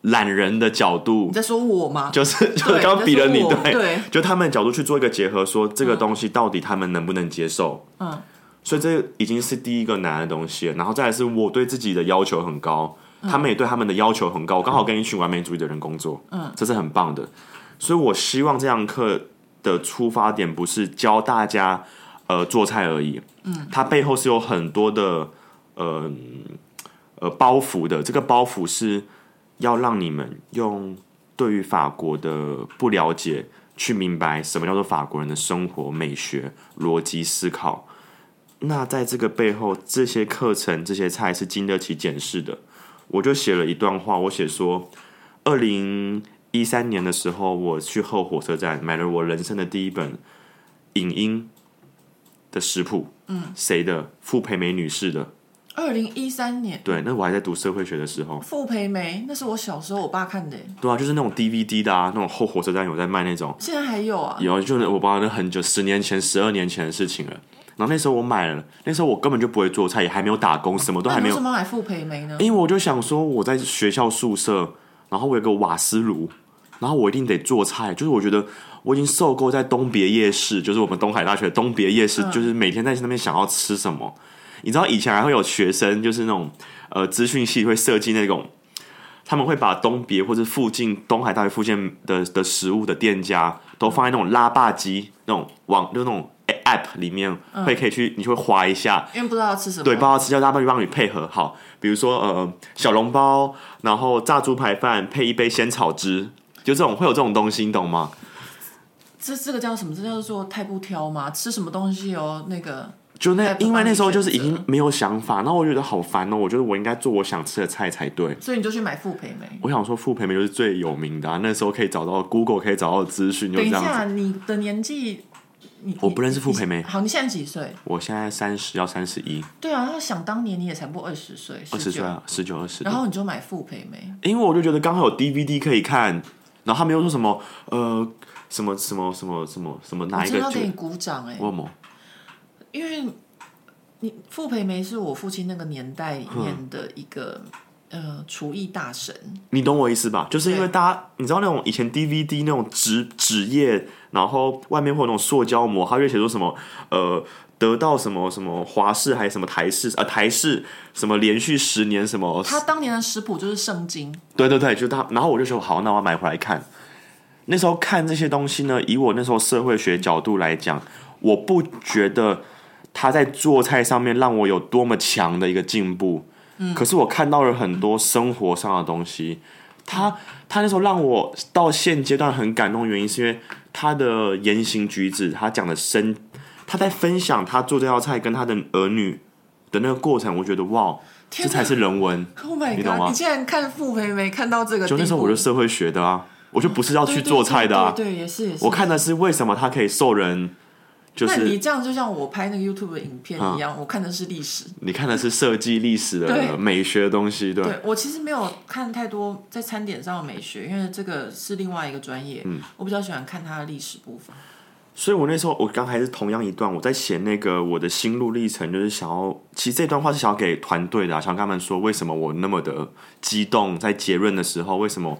懒人的角度，你在说我吗？就是就是刚比了你对，对，就他们的角度去做一个结合，说这个东西到底他们能不能接受？嗯。所以这已经是第一个难的东西了，然后再来是我对自己的要求很高，嗯、他们也对他们的要求很高。我刚好跟一群完美主义的人工作，嗯，这是很棒的。所以我希望这堂课的出发点不是教大家呃做菜而已，嗯，它背后是有很多的呃呃包袱的。这个包袱是要让你们用对于法国的不了解去明白什么叫做法国人的生活美学逻辑思考。那在这个背后，这些课程、这些菜是经得起检视的。我就写了一段话，我写说，二零一三年的时候，我去后火车站买了我人生的第一本影音的食谱。嗯，谁的？傅培梅女士的。二零一三年。对，那我还在读社会学的时候。傅培梅，那是我小时候我爸看的。对啊，就是那种 DVD 的啊，那种后火车站有在卖那种。现在还有啊？有，就是我爸那很久，十年前、十二年前的事情了。然后那时候我买了，那时候我根本就不会做菜，也还没有打工，什么都还没有。为什么买傅培梅呢？因为我就想说，我在学校宿舍，然后我有个瓦斯炉，然后我一定得做菜。就是我觉得我已经受够在东别夜市，就是我们东海大学东别夜市，就是每天在那边想要吃什么。嗯、你知道以前还会有学生，就是那种呃资讯系会设计那种，他们会把东别或者附近东海大学附近的的食物的店家都放在那种拉霸机那种网，就那种。App 里面会可以去，你就会划一下，因为不知道吃什么，对，不知道要吃，叫大家帮你配合好。比如说呃，小笼包，然后炸猪排饭配一杯鲜草汁，就这种会有这种东西，你懂吗？这这个叫什么？这叫做太不挑吗？吃什么东西哦？那个就那，因为那时候就是已经没有想法，那我觉得好烦哦。我觉得我应该做我想吃的菜才对，所以你就去买傅培梅。我想说傅培梅就是最有名的啊，那时候可以找到 Google 可以找到资讯。等一下，你的年纪。我不认识傅培梅。好，你现在几岁？我现在三十，要三十一。对啊，那想当年你也才不二十岁，二十岁啊，十九二十。然后你就买傅培梅，因为我就觉得刚好有 DVD 可以看，然后他们又说什么呃什么什么什么什么什么哪一个？我要给你鼓掌哎、欸！为什么？因为你傅培梅是我父亲那个年代里面的一个。呃，厨艺大神，你懂我意思吧？就是因为大家，你知道那种以前 DVD 那种纸纸页，然后外面会有那种塑胶膜，它就写说什么呃，得到什么什么华式还是什么台式呃台式什么连续十年什么，他当年的食谱就是圣经。对对对，就他，然后我就说好，那我要买回来看。那时候看这些东西呢，以我那时候社会学角度来讲，我不觉得他在做菜上面让我有多么强的一个进步。可是我看到了很多生活上的东西，他他那时候让我到现阶段很感动，原因是因为他的言行举止，他讲的深，他在分享他做这道菜跟他的儿女的那个过程，我觉得哇，这才是人文。Oh God，你懂吗？你竟然看傅培梅看到这个，就那时候我是社会学的啊，我就不是要去做菜的啊，对，也是也是，我看的是为什么他可以受人。就是、那你这样就像我拍那个 YouTube 的影片一样，嗯、我看的是历史，你看的是设计历史的美学的东西，对。对，我其实没有看太多在餐点上的美学，因为这个是另外一个专业。嗯，我比较喜欢看它的历史部分。所以我那时候我刚还是同样一段，我在写那个我的心路历程，就是想要，其实这段话是想要给团队的、啊，想跟他们说为什么我那么的激动，在结论的时候，为什么？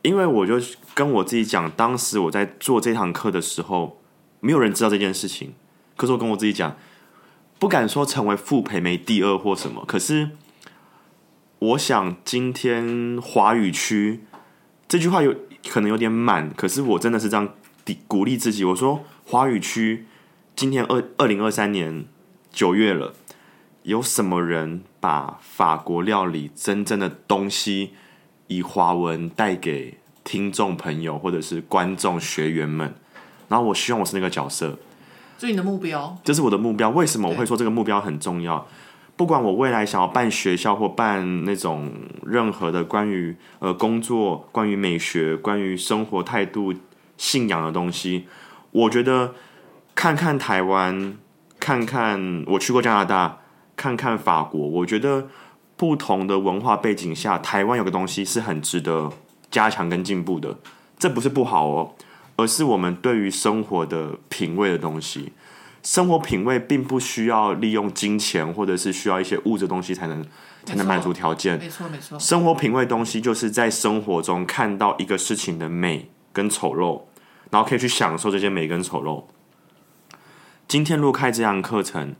因为我就跟我自己讲，当时我在做这堂课的时候。没有人知道这件事情，可是我跟我自己讲，不敢说成为傅培梅第二或什么，可是我想今天华语区这句话有可能有点满，可是我真的是这样鼓励自己，我说华语区今天二二零二三年九月了，有什么人把法国料理真正的东西以华文带给听众朋友或者是观众学员们？然后我希望我是那个角色。这是你的目标，这是我的目标。为什么我会说这个目标很重要？不管我未来想要办学校或办那种任何的关于呃工作、关于美学、关于生活态度、信仰的东西，我觉得看看台湾，看看我去过加拿大，看看法国，我觉得不同的文化背景下，台湾有个东西是很值得加强跟进步的。这不是不好哦。而是我们对于生活的品味的东西，生活品味并不需要利用金钱或者是需要一些物质东西才能才能满足条件。没错没错，生活品味东西就是在生活中看到一个事情的美跟丑陋，然后可以去享受这些美跟丑陋。今天录开这样课程，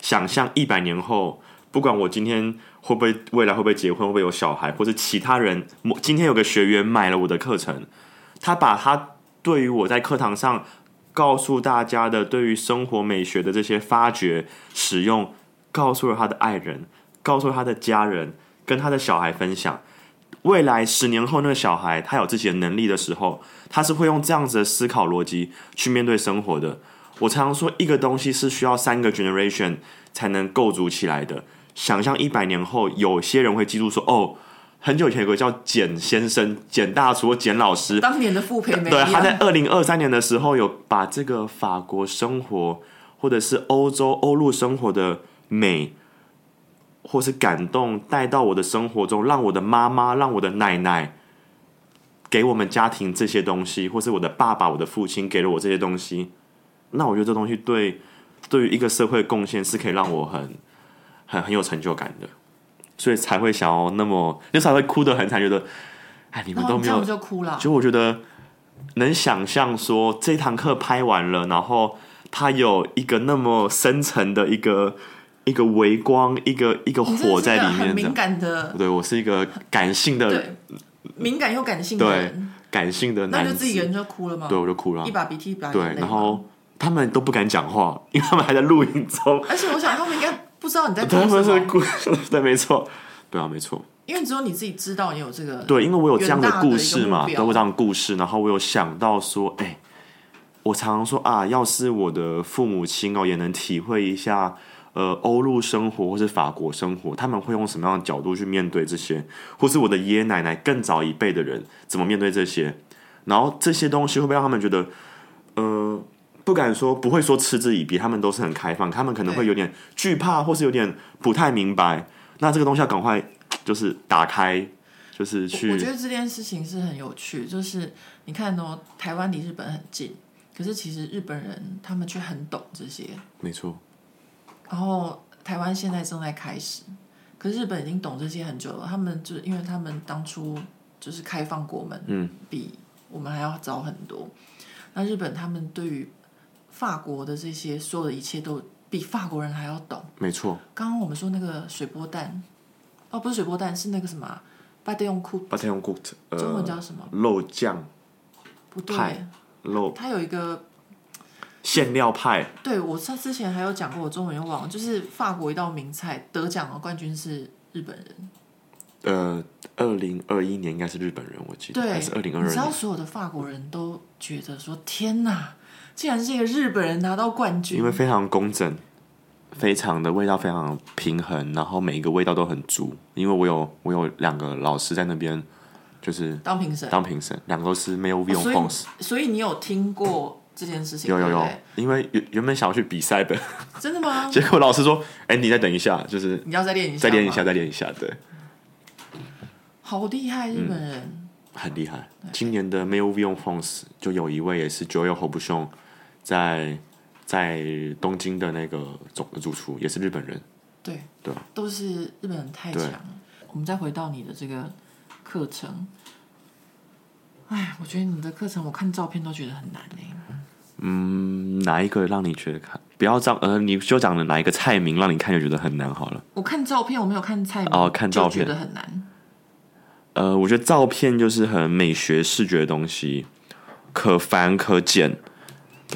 想象一百年后，不管我今天会不会未来会不会结婚，会不会有小孩，或者其他人，今天有个学员买了我的课程，他把他。对于我在课堂上告诉大家的对于生活美学的这些发掘、使用，告诉了他的爱人，告诉他的家人，跟他的小孩分享。未来十年后，那个小孩他有自己的能力的时候，他是会用这样子的思考逻辑去面对生活的。我常常说，一个东西是需要三个 generation 才能构筑起来的。想象一百年后，有些人会记住说：“哦。”很久以前有个叫简先生、简大厨、简老师，当年的傅培梅，对，他在二零二三年的时候有把这个法国生活或者是欧洲欧陆生活的美或是感动带到我的生活中，让我的妈妈、让我的奶奶给我们家庭这些东西，或是我的爸爸、我的父亲给了我这些东西，那我觉得这东西对对于一个社会贡献是可以让我很很很有成就感的。所以才会想要那么，就才会哭得很惨，觉得，哎，你们都没有，就哭了。就我觉得能想象说这堂课拍完了，然后他有一个那么深层的一个一个微光，一个一个火在里面。敏感的，对，我是一个感性的，对，敏感又感性的人，对，感性的男，那就自己人就哭了吗？对，我就哭了，一把鼻涕一把泪。对，然后他们都不敢讲话，因为他们还在录音中。而且我想他们应该。不知道你在哭什么？[laughs] 对，没错，对啊，没错。因为只有你自己知道你有这个。对，因为我有这样的故事嘛，都有这样的故事，然后我有想到说，哎，我常常说啊，要是我的父母亲哦，也能体会一下，呃，欧陆生活或是法国生活，他们会用什么样的角度去面对这些，或是我的爷爷奶奶更早一辈的人怎么面对这些，然后这些东西会不会让他们觉得，呃。不敢说，不会说嗤之以鼻，他们都是很开放，他们可能会有点惧怕，或是有点不太明白。那这个东西要赶快就是打开，就是去我。我觉得这件事情是很有趣，就是你看哦，台湾离日本很近，可是其实日本人他们却很懂这些，没错。然后台湾现在正在开始，可是日本已经懂这些很久了。他们就是因为他们当初就是开放国门，嗯，比我们还要早很多。那日本他们对于法国的这些所有的一切都比法国人还要懂，没错。刚刚我们说那个水波蛋，哦，不是水波蛋，是那个什么巴蒂翁库，巴蒂翁库，中文叫什么？肉酱，不对，肉，它有一个馅料派。对，我他之前还有讲过，我中文又忘了，就是法国一道名菜得奖的冠军是日本人。呃，二零二一年应该是日本人，我记得，对，还是二零二二年。你知道所有的法国人都觉得说：“天哪！”竟然是一个日本人拿到冠军，因为非常工整，非常的味道非常平衡，然后每一个味道都很足。因为我有我有两个老师在那边，就是当评审，当评审，两个都是没有 v i o n 所以你有听过这件事情？有有有，因为原原本想要去比赛的，真的吗？[laughs] 结果老师说：“哎，你再等一下，就是你要再练一下，再练一下，再练一下。”对，好厉害，日本人很厉害。今年的 Male v i o n France 就有一位也是 Joel Robuchon 在在东京的那个总的主厨也是日本人，对对，都是日本人太强。我们再回到你的这个课程，哎，我觉得你的课程我看照片都觉得很难呢。嗯，哪一个让你觉得看不要这样，呃，你就讲的哪一个菜名让你看就觉得很难好了。我看照片，我没有看菜名哦，看照片觉得很难。呃，我觉得照片就是很美学视觉的东西，可繁可简。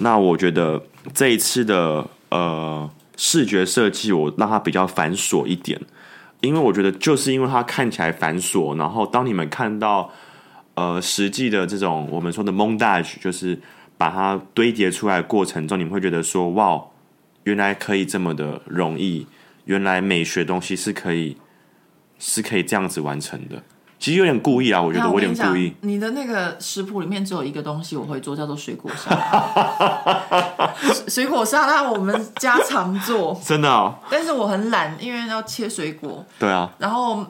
那我觉得这一次的呃视觉设计，我让它比较繁琐一点，因为我觉得就是因为它看起来繁琐，然后当你们看到呃实际的这种我们说的 montage，就是把它堆叠出来过程中，你们会觉得说哇，原来可以这么的容易，原来美学东西是可以是可以这样子完成的。其实有点故意啊，我觉得我有点故意。你的那个食谱里面只有一个东西我会做，叫做水果沙拉。[laughs] 水果沙拉我们家常做，真的哦。但是我很懒，因为要切水果。对啊。然后，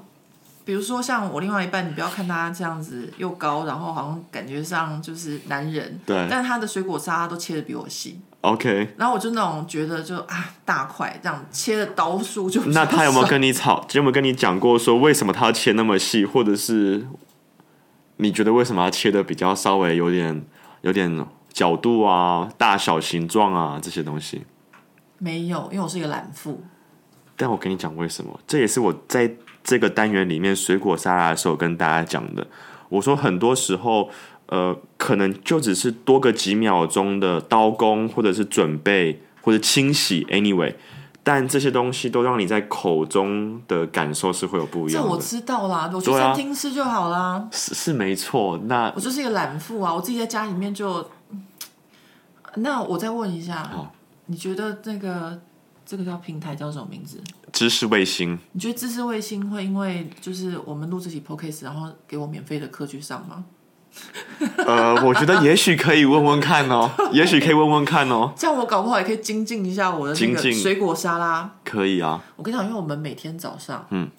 比如说像我另外一半，你不要看他这样子又高，然后好像感觉上就是男人。对。但他的水果沙拉都切的比我细。OK，然后我就那种觉得就啊大块这样切的刀数就。那他有没有跟你吵？有没有跟你讲过说为什么他要切那么细，或者是你觉得为什么要切的比较稍微有点有点角度啊、大小形状啊这些东西？没有，因为我是一个懒妇。但我跟你讲为什么？这也是我在这个单元里面水果沙拉的时候跟大家讲的。我说很多时候。呃，可能就只是多个几秒钟的刀工，或者是准备，或者清洗，anyway，但这些东西都让你在口中的感受是会有不一样的。这我知道啦，我去餐厅吃就好啦。啊、是是没错。那我就是一个懒妇啊，我自己在家里面就……那我再问一下，哦、你觉得那个这个叫平台叫什么名字？知识卫星。你觉得知识卫星会因为就是我们录这期 podcast，然后给我免费的课去上吗？[laughs] 呃，我觉得也许可以问问看哦，[laughs] 也许可以问问看哦。这样我搞不好也可以精进一下我的那个水果沙拉。可以啊，我跟你讲，因为我们每天早上嗯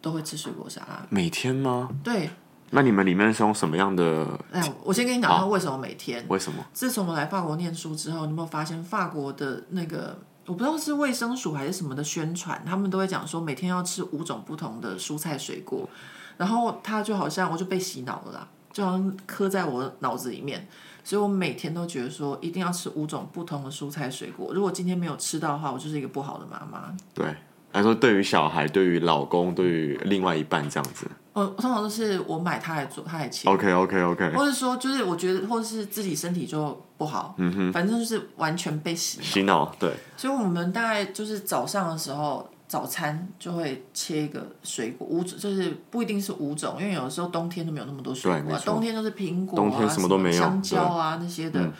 都会吃水果沙拉。每天吗？对。那你们里面是用什么样的？哎，我先跟你讲一下为什么每天？为什么？自从我来法国念书之后，你有没有发现法国的那个我不知道是卫生署还是什么的宣传，他们都会讲说每天要吃五种不同的蔬菜水果，然后他就好像我就被洗脑了啦。就好像刻在我脑子里面，所以我每天都觉得说一定要吃五种不同的蔬菜水果。如果今天没有吃到的话，我就是一个不好的妈妈。对，来说对于小孩、对于老公、对于另外一半这样子，我通常都是我买他来做，他来切。OK OK OK，或者说就是我觉得，或者是自己身体就不好，嗯哼，反正就是完全被洗洗脑。对，所以我们大概就是早上的时候。早餐就会切一个水果，五种就是不一定是五种，因为有的时候冬天都没有那么多水果，啊，冬天都是苹果啊，冬天什么都没有，香蕉啊那些的，嗯、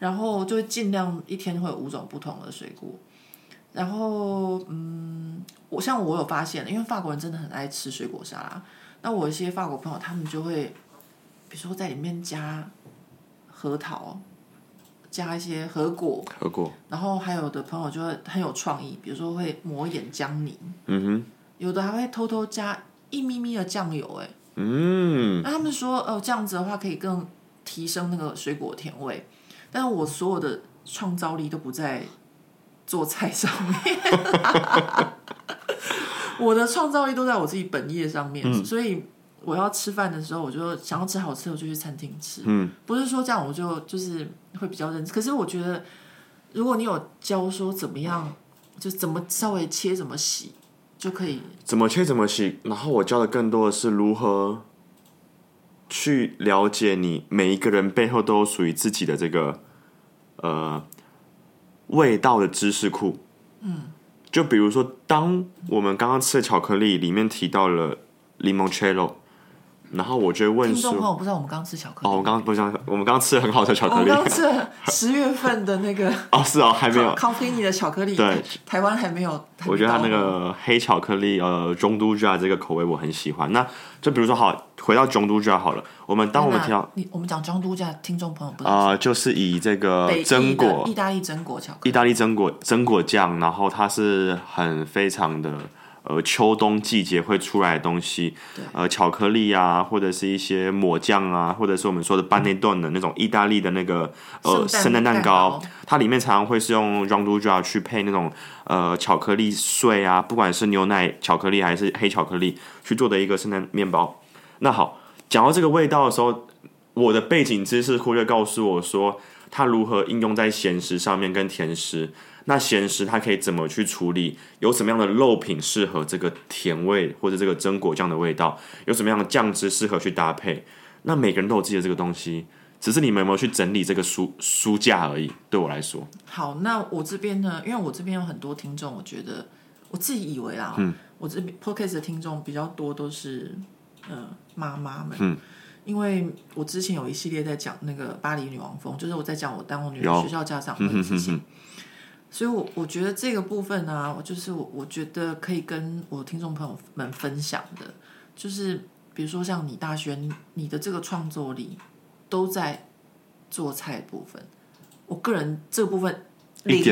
然后就会尽量一天会有五种不同的水果，然后嗯，我像我有发现，因为法国人真的很爱吃水果沙拉，那我一些法国朋友他们就会，比如说在里面加核桃。加一些核果，核果，然后还有的朋友就会很有创意，比如说会抹一点姜泥，嗯哼，有的还会偷偷加一咪咪的酱油，哎，嗯，那他们说哦，这样子的话可以更提升那个水果甜味，但是我所有的创造力都不在做菜上面，[laughs] 我的创造力都在我自己本业上面，嗯、所以。我要吃饭的时候，我就想要吃好吃的，我就去餐厅吃。嗯，不是说这样我就就是会比较认真。可是我觉得，如果你有教说怎么样，就怎么稍微切，怎么洗，就可以。怎么切怎么洗，然后我教的更多的是如何去了解你每一个人背后都有属于自己的这个呃味道的知识库。嗯，就比如说，当我们刚刚吃的巧克力里面提到了 limoncello。然后我就问说：“听众朋友不知道我们刚吃巧克力？哦，我们刚刚不知道，我们刚刚吃了很好的巧克力。我刚吃了十月份的那个 [laughs] 哦，是哦，还没有。康菲尼的巧克力，对，台湾还没有。我觉得它那个黑巧克力，呃，中都加这个口味我很喜欢。那就比如说，好，回到中都加好了。我们当我们提到你，我们讲中都加，听众朋友不知道啊，就是以这个榛果，意大利榛果巧克力，意大利榛果榛果酱，然后它是很非常的。呃，秋冬季节会出来的东西，呃，巧克力啊，或者是一些抹酱啊，或者是我们说的班内顿的那种意大利的那个呃圣诞蛋糕，它里面常常会是用 Jean Dujardin 去配那种呃巧克力碎啊，不管是牛奶巧克力还是黑巧克力去做的一个圣诞面包。那好，讲到这个味道的时候，我的背景知识忽略告诉我说，它如何应用在咸食上面跟甜食。那咸食它可以怎么去处理？有什么样的肉品适合这个甜味或者这个榛果酱的味道？有什么样的酱汁适合去搭配？那每个人都有自己的这个东西，只是你们有没有去整理这个书书架而已。对我来说，好，那我这边呢？因为我这边有很多听众，我觉得我自己以为啦，嗯，我这边 Podcast 的听众比较多都是呃妈妈们，嗯。因为我之前有一系列在讲那个巴黎女王风，就是我在讲我当我女儿学校家长的事情，所以我我觉得这个部分呢、啊，就是我我觉得可以跟我听众朋友们分享的，就是比如说像你大学你的这个创作力都在做菜部分，我个人这部分。[laughs] 零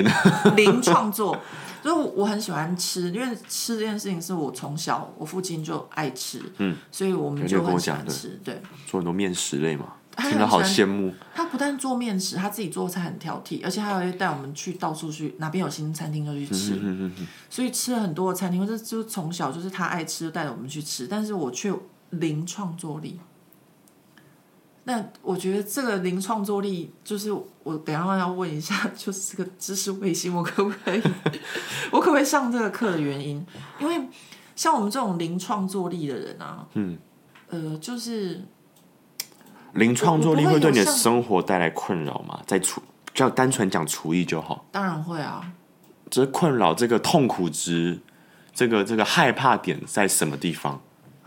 零创作，所以我很喜欢吃，因为吃这件事情是我从小我父亲就爱吃，嗯，所以我们就很喜欢吃，对，做很多面食类嘛，[laughs] 听了好羡慕。他不但做面食，他自己做菜很挑剔，而且他还会带我们去到处去哪边有新餐厅就去吃，所以吃了很多的餐厅，或者就从小就是他爱吃，就带着我们去吃，但是我却零创作力。那我觉得这个零创作力，就是我等一下要问一下，就是这个知识卫星，我可不可以，我可不可以上这个课的原因？因为像我们这种零创作力的人啊，嗯，呃，就是零创作力会对你的生活带来困扰吗？在厨，就单纯讲厨艺就好。当然会啊。这困扰，这个痛苦值，这个这个害怕点在什么地方？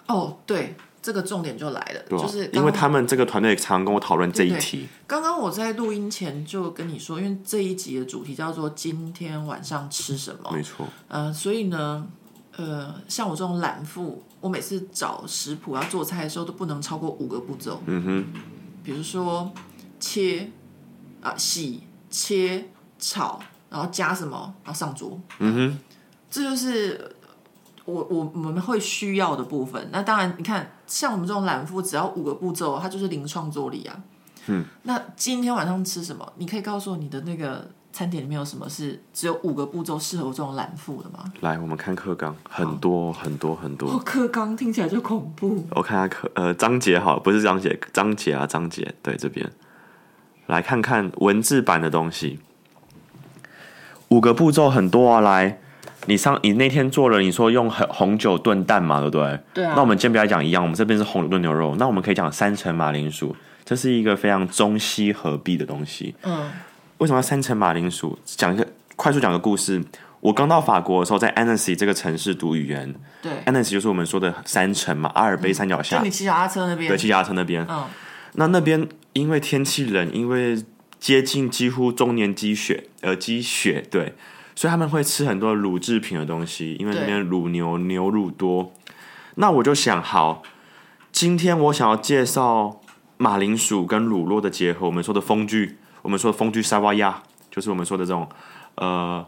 哦，对。这个重点就来了，啊、就是因为他们这个团队常常跟我讨论这一题。刚刚我在录音前就跟你说，因为这一集的主题叫做“今天晚上吃什么”，没错。呃，所以呢，呃，像我这种懒妇，我每次找食谱要做菜的时候都不能超过五个步骤。嗯哼，比如说切啊、呃、洗、切、炒，然后加什么，然后上桌。嗯哼，这就是。我我我们会需要的部分，那当然，你看，像我们这种懒妇，只要五个步骤，它就是零创作力啊。嗯。那今天晚上吃什么？你可以告诉我你的那个餐点里面有什么是只有五个步骤适合我这种懒妇的吗？来，我们看课纲，很多很多很多。课纲听起来就恐怖。我看下课，呃，章节好，不是章节，章节啊，章节，对，这边来看看文字版的东西。五个步骤很多啊，来。你上你那天做了，你说用红红酒炖蛋嘛，对不对？对啊。那我们今天不要讲一样，我们这边是红酒炖牛肉，那我们可以讲三层马铃薯，这是一个非常中西合璧的东西。嗯。为什么要三层马铃薯？讲一个快速讲个故事。我刚到法国的时候，在 Annecy 这个城市读语言。对。Annecy 就是我们说的山城嘛，阿尔卑山脚下。就你骑脚踏车那边。对，骑脚踏车那边。嗯。那那边因为天气冷，因为接近几乎中年积雪，呃，积雪对。所以他们会吃很多乳制品的东西，因为那边乳牛牛乳多。那我就想，好，今天我想要介绍马铃薯跟乳酪的结合。我们说的风具，我们说的丰具沙瓦亚，就是我们说的这种呃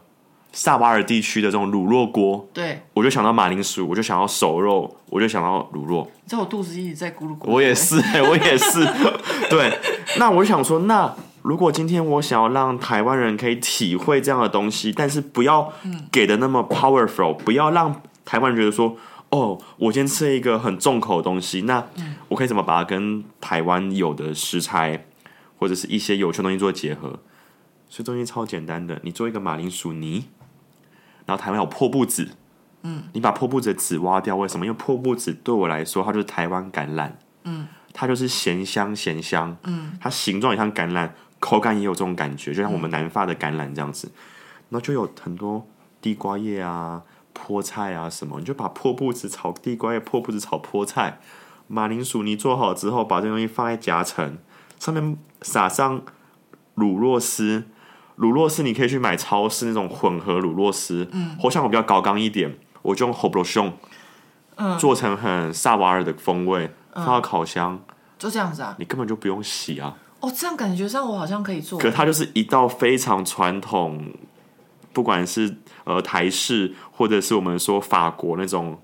萨瓦尔地区的这种卤肉锅。对，我就想到马铃薯，我就想到熟肉，我就想到卤肉。你知道我肚子一直在咕噜咕噜。我也是、欸，[laughs] 我也是。[laughs] 对，那我就想说，那。如果今天我想要让台湾人可以体会这样的东西，但是不要给的那么 powerful，不要让台湾人觉得说，哦，我今天吃了一个很重口的东西，那我可以怎么把它跟台湾有的食材或者是一些有趣的东西做结合？所以东西超简单的，你做一个马铃薯泥，然后台湾有破布子，嗯，你把破布子的籽挖掉，为什么？因为破布子对我来说，它就是台湾橄榄，嗯，它就是咸香咸香，嗯，它形状也像橄榄。口感也有这种感觉，就像我们南发的橄榄这样子，那、就有很多地瓜叶啊、菠菜啊什么，你就把破布子炒地瓜叶、破布子炒菠菜、马铃薯泥做好之后，把这东西放在夹层，上面撒上乳酪丝。乳酪丝你可以去买超市那种混合乳酪丝，嗯，或像我比较高刚一点，我就用 h o b l o s h o n 嗯，做成很萨瓦尔的风味，放到烤箱，就这样子啊，你根本就不用洗啊。哦，这样感觉上我好像可以做。可它就是一道非常传统，不管是呃台式，或者是我们说法国那种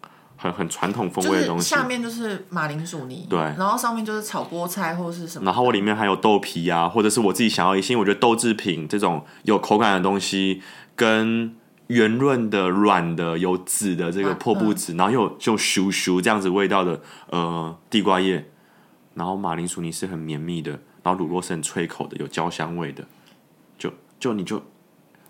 很很传统风味的东西。下面就是马铃薯泥，对，然后上面就是炒菠菜或是什么。然后我里面还有豆皮啊，或者是我自己想要一些我觉得豆制品这种有口感的东西，跟圆润的、软的、有籽的这个破布籽，啊嗯、然后又就熟熟这样子味道的呃地瓜叶，然后马铃薯泥是很绵密的。然后乳酪是很脆口的，有焦香味的，就就你就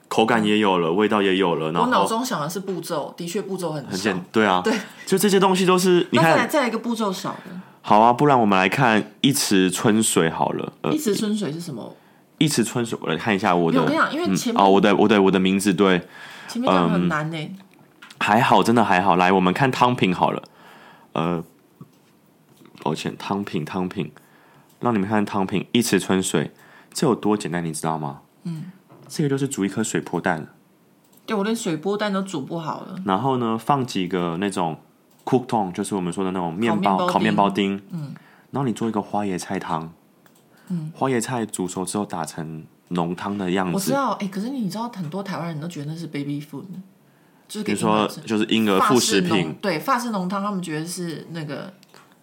口感也有了，味道也有了。然后我脑中想的是步骤，的确步骤很很简。对啊，对，就这些东西都是你看，再来再一个步骤少的。好啊，不然我们来看一池春水好了。呃、一池春水是什么？一池春水，我来看一下我的。我跟你讲，因为前面、嗯、哦，我的我的我的名字对，前面讲很难呢、嗯。还好，真的还好。来，我们看汤品好了。呃，抱歉，汤品汤品，让你们看汤品，一池春水。这有多简单，你知道吗？嗯，这个就是煮一颗水波蛋。对，我连水波蛋都煮不好了。然后呢，放几个那种 cooktong，就是我们说的那种面包，烤面包丁。嗯。然后你做一个花椰菜汤。嗯。花椰菜煮熟之后打成浓汤的样子。我知道，哎，可是你知道，很多台湾人都觉得那是 baby food，就是比如说就是婴儿副食品。对，法式浓汤，他们觉得是那个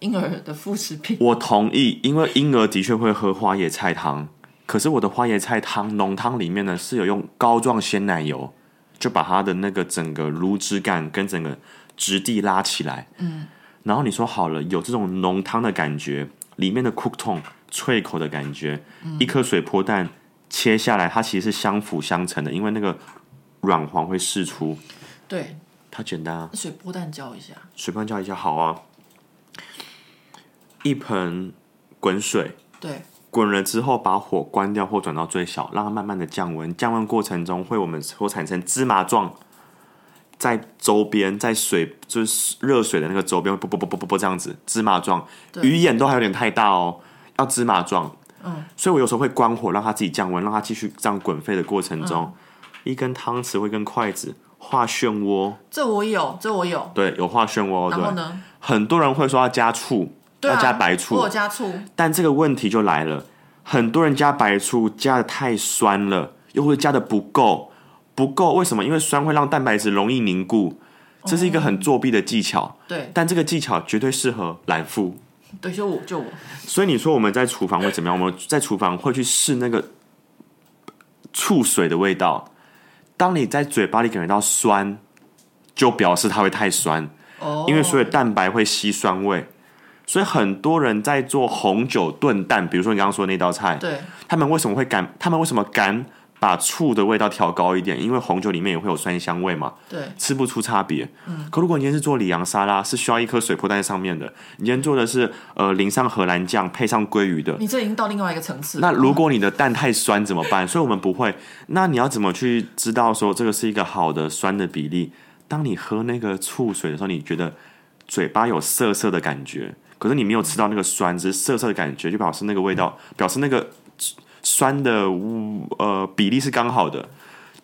婴儿的副食品。我同意，因为婴儿的确会喝花椰菜汤。可是我的花椰菜汤浓汤里面呢，是有用膏状鲜奶油，就把它的那个整个乳汁感跟整个质地拉起来。嗯，然后你说好了，有这种浓汤的感觉，里面的 cook tone 脆口的感觉，嗯、一颗水波蛋切下来，它其实是相辅相成的，因为那个软黄会释出。对，它简单啊。水波蛋浇一下，水波蛋浇一下，好啊。一盆滚水。对。滚了之后，把火关掉或转到最小，让它慢慢的降温。降温过程中，会我们会产生芝麻状，在周边，在水就是热水的那个周边，啵啵啵啵啵啵这样子，芝麻状。鱼眼都还有点太大哦，要芝麻状。嗯，所以我有时候会关火，让它自己降温，让它继续这样滚沸的过程中，嗯、一根汤匙或一根筷子画漩涡。这我有，这我有。对，有画漩涡。然后呢？很多人会说要加醋。要加白醋，我有加醋，但这个问题就来了，很多人加白醋加的太酸了，又或者加的不够，不够为什么？因为酸会让蛋白质容易凝固，这是一个很作弊的技巧。对，但这个技巧绝对适合懒妇。对，就我就我。所以你说我们在厨房会怎么样？我们在厨房会去试那个醋水的味道。当你在嘴巴里感觉到酸，就表示它会太酸，哦，因为所有蛋白会吸酸味。所以很多人在做红酒炖蛋，比如说你刚刚说的那道菜，对，他们为什么会敢？他们为什么敢把醋的味道调高一点？因为红酒里面也会有酸香味嘛，对，吃不出差别。嗯，可如果你今天是做里昂沙拉，是需要一颗水波蛋在上面的，你今天做的是呃淋上荷兰酱配上鲑鱼的，你这已经到另外一个层次。那如果你的蛋太酸怎么办？所以我们不会。那你要怎么去知道说这个是一个好的酸的比例？当你喝那个醋水的时候，你觉得嘴巴有涩涩的感觉。可是你没有吃到那个酸，只是涩涩的感觉，就表示那个味道，表示那个酸的呃比例是刚好的。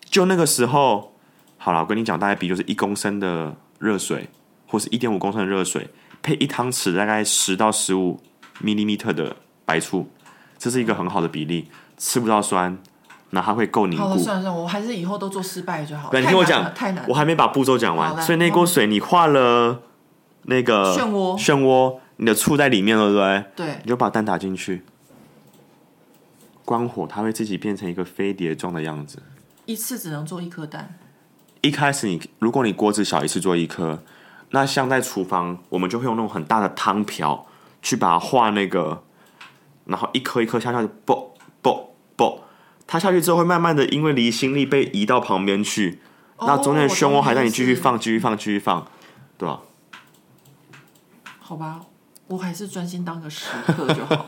就那个时候，好了，我跟你讲，大概比就是一公升的热水，或是一点五公升的热水，配一汤匙大概十到十五 millimeter 的白醋，这是一个很好的比例，吃不到酸，那它会够凝固。算了算了，我还是以后都做失败就好了。对，你听我讲，太难，我还没把步骤讲完。所以那锅水你化了那个漩涡，漩涡。你的醋在里面了，对不对？对，你就把蛋打进去，关火，它会自己变成一个飞碟状的样子。一次只能做一颗蛋。一开始你，如果你锅子小，一次做一颗，那像在厨房，我们就会用那种很大的汤瓢去把它画那个，然后一颗一颗下去，啵啵啵，它下去之后会慢慢的因为离心力被移到旁边去，那、哦、中间的漩涡还在你继续放，继续放，继续放，对吧？好吧。我还是专心当个食客就好。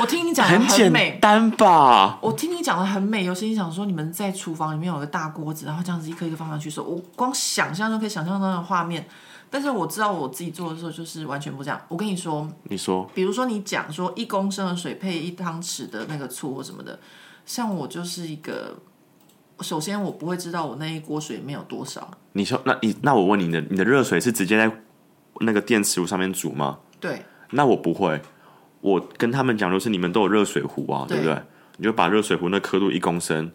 我听你讲的很美，很简单吧？我听你讲的很美，有时你想说你们在厨房里面有个大锅子，然后这样子一颗一颗放上去的时候，我光想象就可以想象到那个画面。但是我知道我自己做的时候就是完全不这样。我跟你说，你说，比如说你讲说一公升的水配一汤匙的那个醋或什么的，像我就是一个，首先我不会知道我那一锅水里面有多少。你说，那你那我问你的，你的热水是直接在那个电磁炉上面煮吗？对。那我不会，我跟他们讲就是你们都有热水壶啊，对，不对？你就把热水壶那刻度一公升，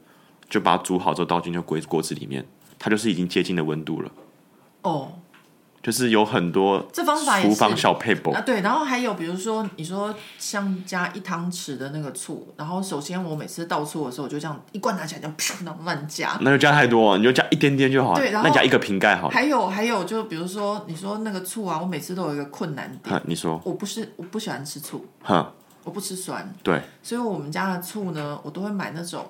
就把它煮好之后倒进去锅锅子里面，它就是已经接近的温度了。哦。就是有很多这方法，厨房小配博。啊，对，然后还有比如说，你说像加一汤匙的那个醋，然后首先我每次倒醋的时候，我就这样一罐拿起来这样噗，然后乱加，那就加太多，你就加一点点就好了。对，然后那加一个瓶盖好了。还有还有，就比如说你说那个醋啊，我每次都有一个困难点，你说。我不是我不喜欢吃醋，哼，我不吃酸，对，所以我们家的醋呢，我都会买那种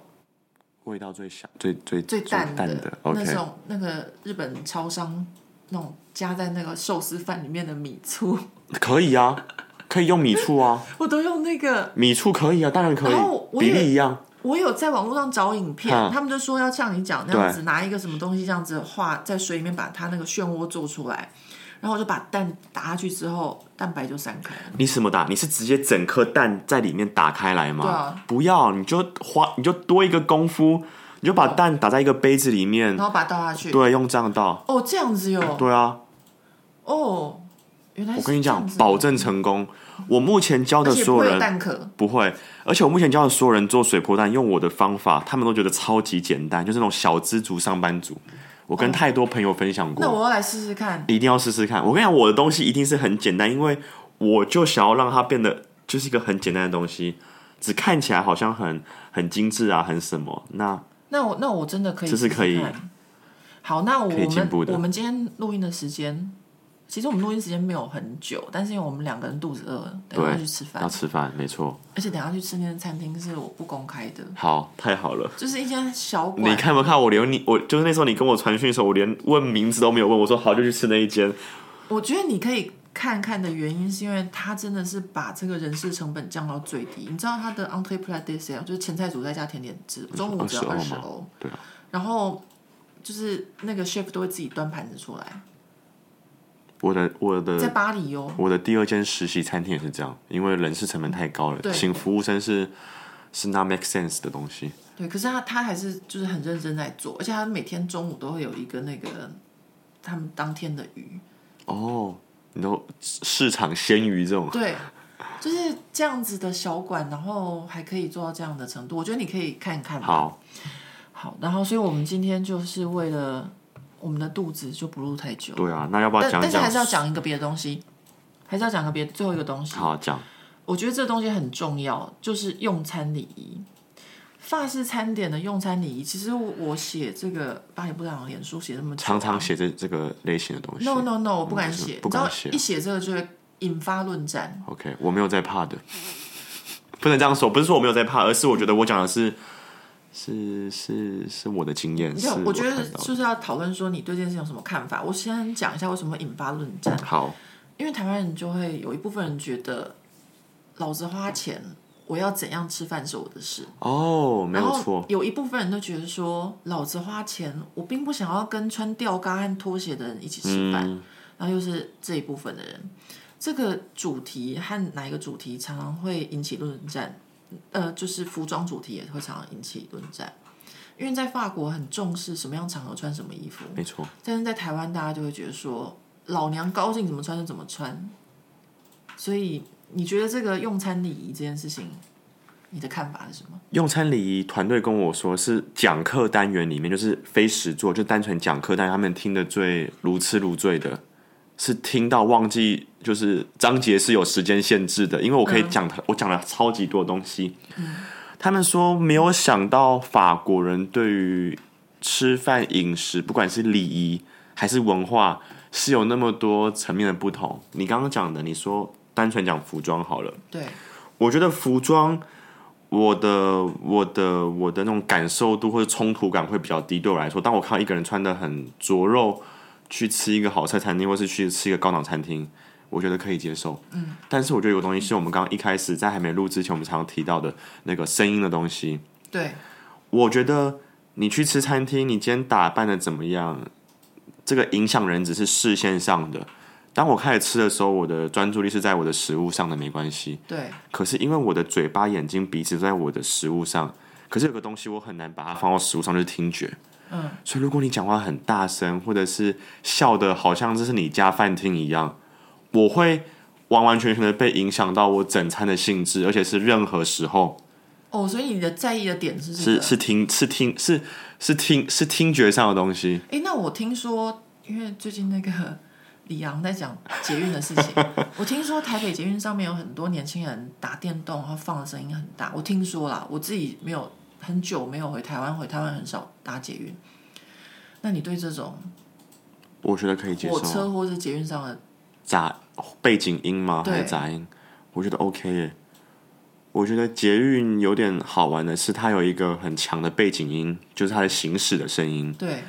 味道最小、最最最淡的，那种那个日本超商那种加在那个寿司饭里面的米醋，可以啊，可以用米醋啊，[laughs] 我都用那个米醋可以啊，当然可以，比例一样。我有在网络上找影片，他们就说要像你讲那样子，拿一个什么东西这样子画在水里面，把它那个漩涡做出来。然后我就把蛋打下去之后，蛋白就散开了。你什么打？你是直接整颗蛋在里面打开来吗？对啊。不要，你就花，你就多一个功夫，你就把蛋打在一个杯子里面，然后把它倒下去。对，用这样倒。哦，这样子哟。对啊。哦，原来。我跟你讲，保证成功。我目前教的所有人蛋壳不会，而且我目前教的所有人做水波蛋，用我的方法，他们都觉得超级简单，就是那种小资族上班族。我跟太多朋友分享过，那我要来试试看，一定要试试看。我跟你讲，我的东西一定是很简单，因为我就想要让它变得就是一个很简单的东西，只看起来好像很很精致啊，很什么。那那我那我真的可以试试，这是可以。好，那我们我们今天录音的时间。其实我们录音时间没有很久，但是因为我们两个人肚子饿，等下去吃饭。要吃饭，没错。而且等下去吃那间餐厅是我不公开的。好，太好了。就是一间小馆。你看不看我连你，我就是那时候你跟我传讯的时候，我连问名字都没有问，我说好就去吃那一间。我觉得你可以看看的原因，是因为他真的是把这个人事成本降到最低。你知道他的 entrée plat dessert 就是前菜主再加甜点，只中午只要二十欧。对啊。然后就是那个 chef 都会自己端盘子出来。我的我的在巴黎哦，我的第二间实习餐厅也是这样，因为人事成本太高了，请服务生是是 not make sense 的东西。对，可是他他还是就是很认真在做，而且他每天中午都会有一个那个他们当天的鱼。哦，你都市场鲜鱼这种？对，就是这样子的小馆，然后还可以做到这样的程度，我觉得你可以看一看。好，好，然后所以我们今天就是为了。我们的肚子就不录太久。对啊，那要不要讲讲？但是还是要讲一个别的东西，还是要讲个别最后一个东西。好讲。我觉得这个东西很重要，就是用餐礼仪。法式餐点的用餐礼仪，其实我写这个巴黎布朗脸书写那么常常写这这个类型的东西。No No No，我不敢写，不敢写。一写这个就会引发论战。OK，我没有在怕的，[laughs] 不能这样说，不是说我没有在怕，而是我觉得我讲的是。是是是我的经验。我，我觉得就是要讨论说你对这件事有什么看法。我先讲一下为什么会引发论战。好，因为台湾人就会有一部分人觉得，老子花钱，我要怎样吃饭是我的事。哦，没有错。有一部分人都觉得说，老子花钱，我并不想要跟穿吊嘎和拖鞋的人一起吃饭。嗯、然后又是这一部分的人，这个主题和哪一个主题常常会引起论战。呃，就是服装主题也会常常引起论战，因为在法国很重视什么样场合穿什么衣服，没错。但是在台湾，大家就会觉得说，老娘高兴怎么穿就怎么穿。所以你觉得这个用餐礼仪这件事情，你的看法是什么？用餐礼仪团队跟我说是讲课单元里面，就是非实作，就单纯讲课，但他们听得最如痴如醉的。是听到忘记，就是章节是有时间限制的，因为我可以讲，嗯、我讲了超级多东西。嗯、他们说没有想到法国人对于吃饭饮食，不管是礼仪还是文化，是有那么多层面的不同。你刚刚讲的，你说单纯讲服装好了，对，我觉得服装，我的我的我的那种感受度或者冲突感会比较低。对我来说，当我看到一个人穿的很着肉。去吃一个好菜餐厅，或是去吃一个高档餐厅，我觉得可以接受。嗯，但是我觉得有个东西是我们刚刚一开始在还没录之前，我们常常提到的那个声音的东西。对，我觉得你去吃餐厅，你今天打扮的怎么样，这个影响人只是视线上的。当我开始吃的时候，我的专注力是在我的食物上的，没关系。对。可是因为我的嘴巴、眼睛、鼻子都在我的食物上，可是有个东西我很难把它放到食物上，就是听觉。嗯，所以如果你讲话很大声，或者是笑的好像这是你家饭厅一样，我会完完全全的被影响到我整餐的性质，而且是任何时候。哦，所以你的在意的点是是是听是听是是听是听觉上的东西。哎，那我听说，因为最近那个李昂在讲捷运的事情，[laughs] 我听说台北捷运上面有很多年轻人打电动，然后放的声音很大。我听说啦，我自己没有。很久没有回台湾，回台湾很少搭捷运。那你对这种，我觉得可以接受。火车或者捷运上的杂背景音吗？对还是杂音？我觉得 OK 耶。我觉得捷运有点好玩的是，它有一个很强的背景音，就是它的行驶的声音。对。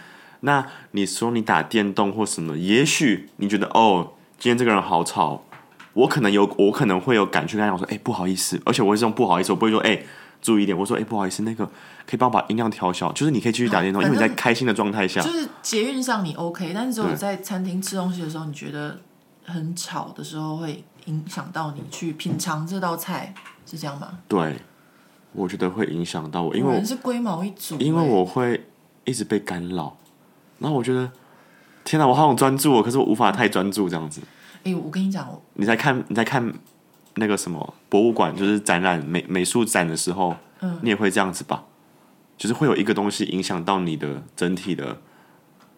那你说你打电动或什么，也许你觉得哦，今天这个人好吵，我可能有，我可能会有感觉跟他讲说，哎，不好意思，而且我会这种不好意思，我不会说，哎，注意一点，我说，哎，不好意思，那个可以帮我把音量调小，就是你可以继续打电动，因为你在开心的状态下。就是捷运上你 OK，但是只有在餐厅吃东西的时候，你觉得很吵的时候，会影响到你去品尝这道菜，是这样吗？对，我觉得会影响到我，因为我是龟毛一族，因为我会一直被干扰。然后我觉得，天哪，我好想专注哦，可是我无法太专注这样子。哎，我跟你讲，你在看你在看那个什么博物馆，就是展览美美术展的时候，嗯，你也会这样子吧？就是会有一个东西影响到你的整体的，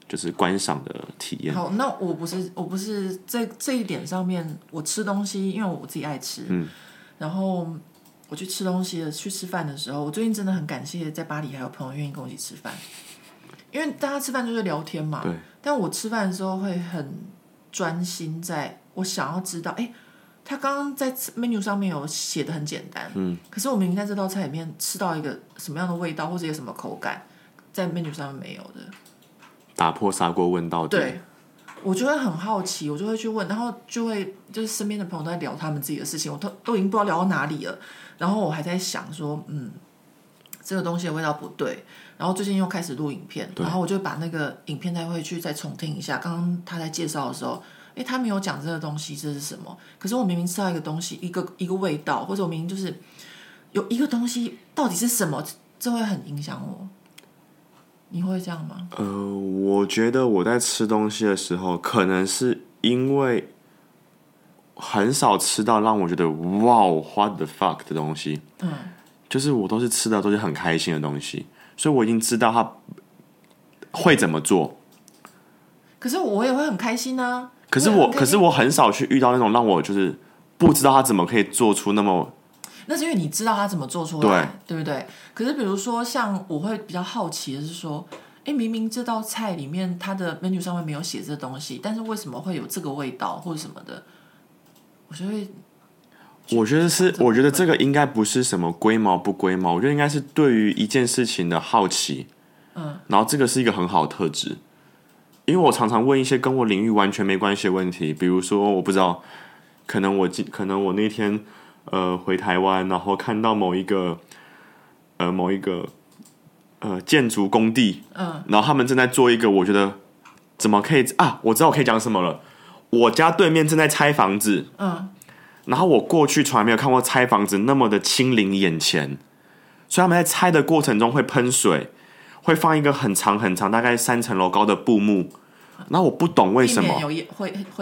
就是观赏的体验。好，那我不是我不是在这一点上面，我吃东西，因为我自己爱吃，嗯，然后我去吃东西的去吃饭的时候，我最近真的很感谢在巴黎还有朋友愿意跟我一起吃饭。因为大家吃饭就是聊天嘛，对。但我吃饭的时候会很专心，在我想要知道，哎，他刚刚在 menu 上面有写的很简单，嗯。可是我明明在这道菜里面吃到一个什么样的味道，或者有什么口感，在 menu 上面没有的。打破砂锅问到底。对，我就会很好奇，我就会去问，然后就会就是身边的朋友都在聊他们自己的事情，我都都已经不知道聊到哪里了，然后我还在想说，嗯，这个东西的味道不对。然后最近又开始录影片，然后我就把那个影片再回去再重听一下。刚刚他在介绍的时候，哎，他没有讲这个东西这是什么？可是我明明吃到一个东西，一个一个味道，或者我明明就是有一个东西到底是什么，这会很影响我。你会这样吗？呃，我觉得我在吃东西的时候，可能是因为很少吃到让我觉得哇，what the fuck 的东西。嗯，就是我都是吃的都是很开心的东西。所以我已经知道他会怎么做，可是我也会很开心呢、啊。可是我，可是我很少去遇到那种让我就是不知道他怎么可以做出那么……那是因为你知道他怎么做出来，对，对不对？可是比如说，像我会比较好奇的是说，哎，明明这道菜里面它的 menu 上面没有写这东西，但是为什么会有这个味道或者什么的？我就会。我觉得是，我觉得这个应该不是什么龟毛不龟毛，我觉得应该是对于一件事情的好奇，嗯，然后这个是一个很好的特质，因为我常常问一些跟我领域完全没关系的问题，比如说我不知道，可能我今可能我那天呃回台湾，然后看到某一个呃某一个呃建筑工地，嗯，然后他们正在做一个，我觉得怎么可以啊？我知道我可以讲什么了，我家对面正在拆房子，嗯。然后我过去从来没有看过拆房子那么的亲临眼前，所以他们在拆的过程中会喷水，会放一个很长很长，大概三层楼高的布幕。然后我不懂为什么，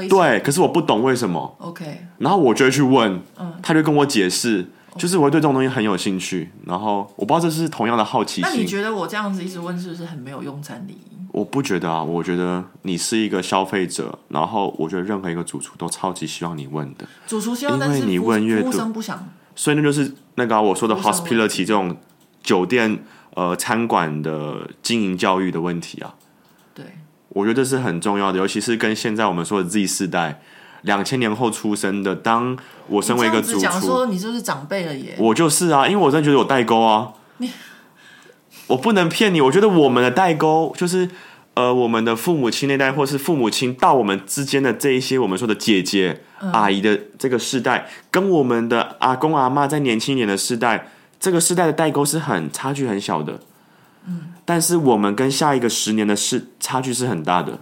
对，可是我不懂为什么。OK，然后我就会去问，他就跟我解释。就是我会对这种东西很有兴趣，然后我不知道这是同样的好奇心。那你觉得我这样子一直问是不是很没有用餐礼仪？我不觉得啊，我觉得你是一个消费者，然后我觉得任何一个主厨都超级希望你问的。主厨希望，因为你问越多，不想。所以那就是那个、啊、我说的 hospitality 这种酒店呃餐馆的经营教育的问题啊。对，我觉得这是很重要的，尤其是跟现在我们说的 Z 世代。两千年后出生的，当我身为一个主厨，说你就是长辈了耶。我就是啊，因为我真的觉得有代沟啊。你，[laughs] 我不能骗你，我觉得我们的代沟就是，呃，我们的父母亲那代，或是父母亲到我们之间的这一些，我们说的姐姐、嗯、阿姨的这个世代，跟我们的阿公阿妈在年轻一点的世代，这个世代的代沟是很差距很小的。嗯，但是我们跟下一个十年的世差距是很大的，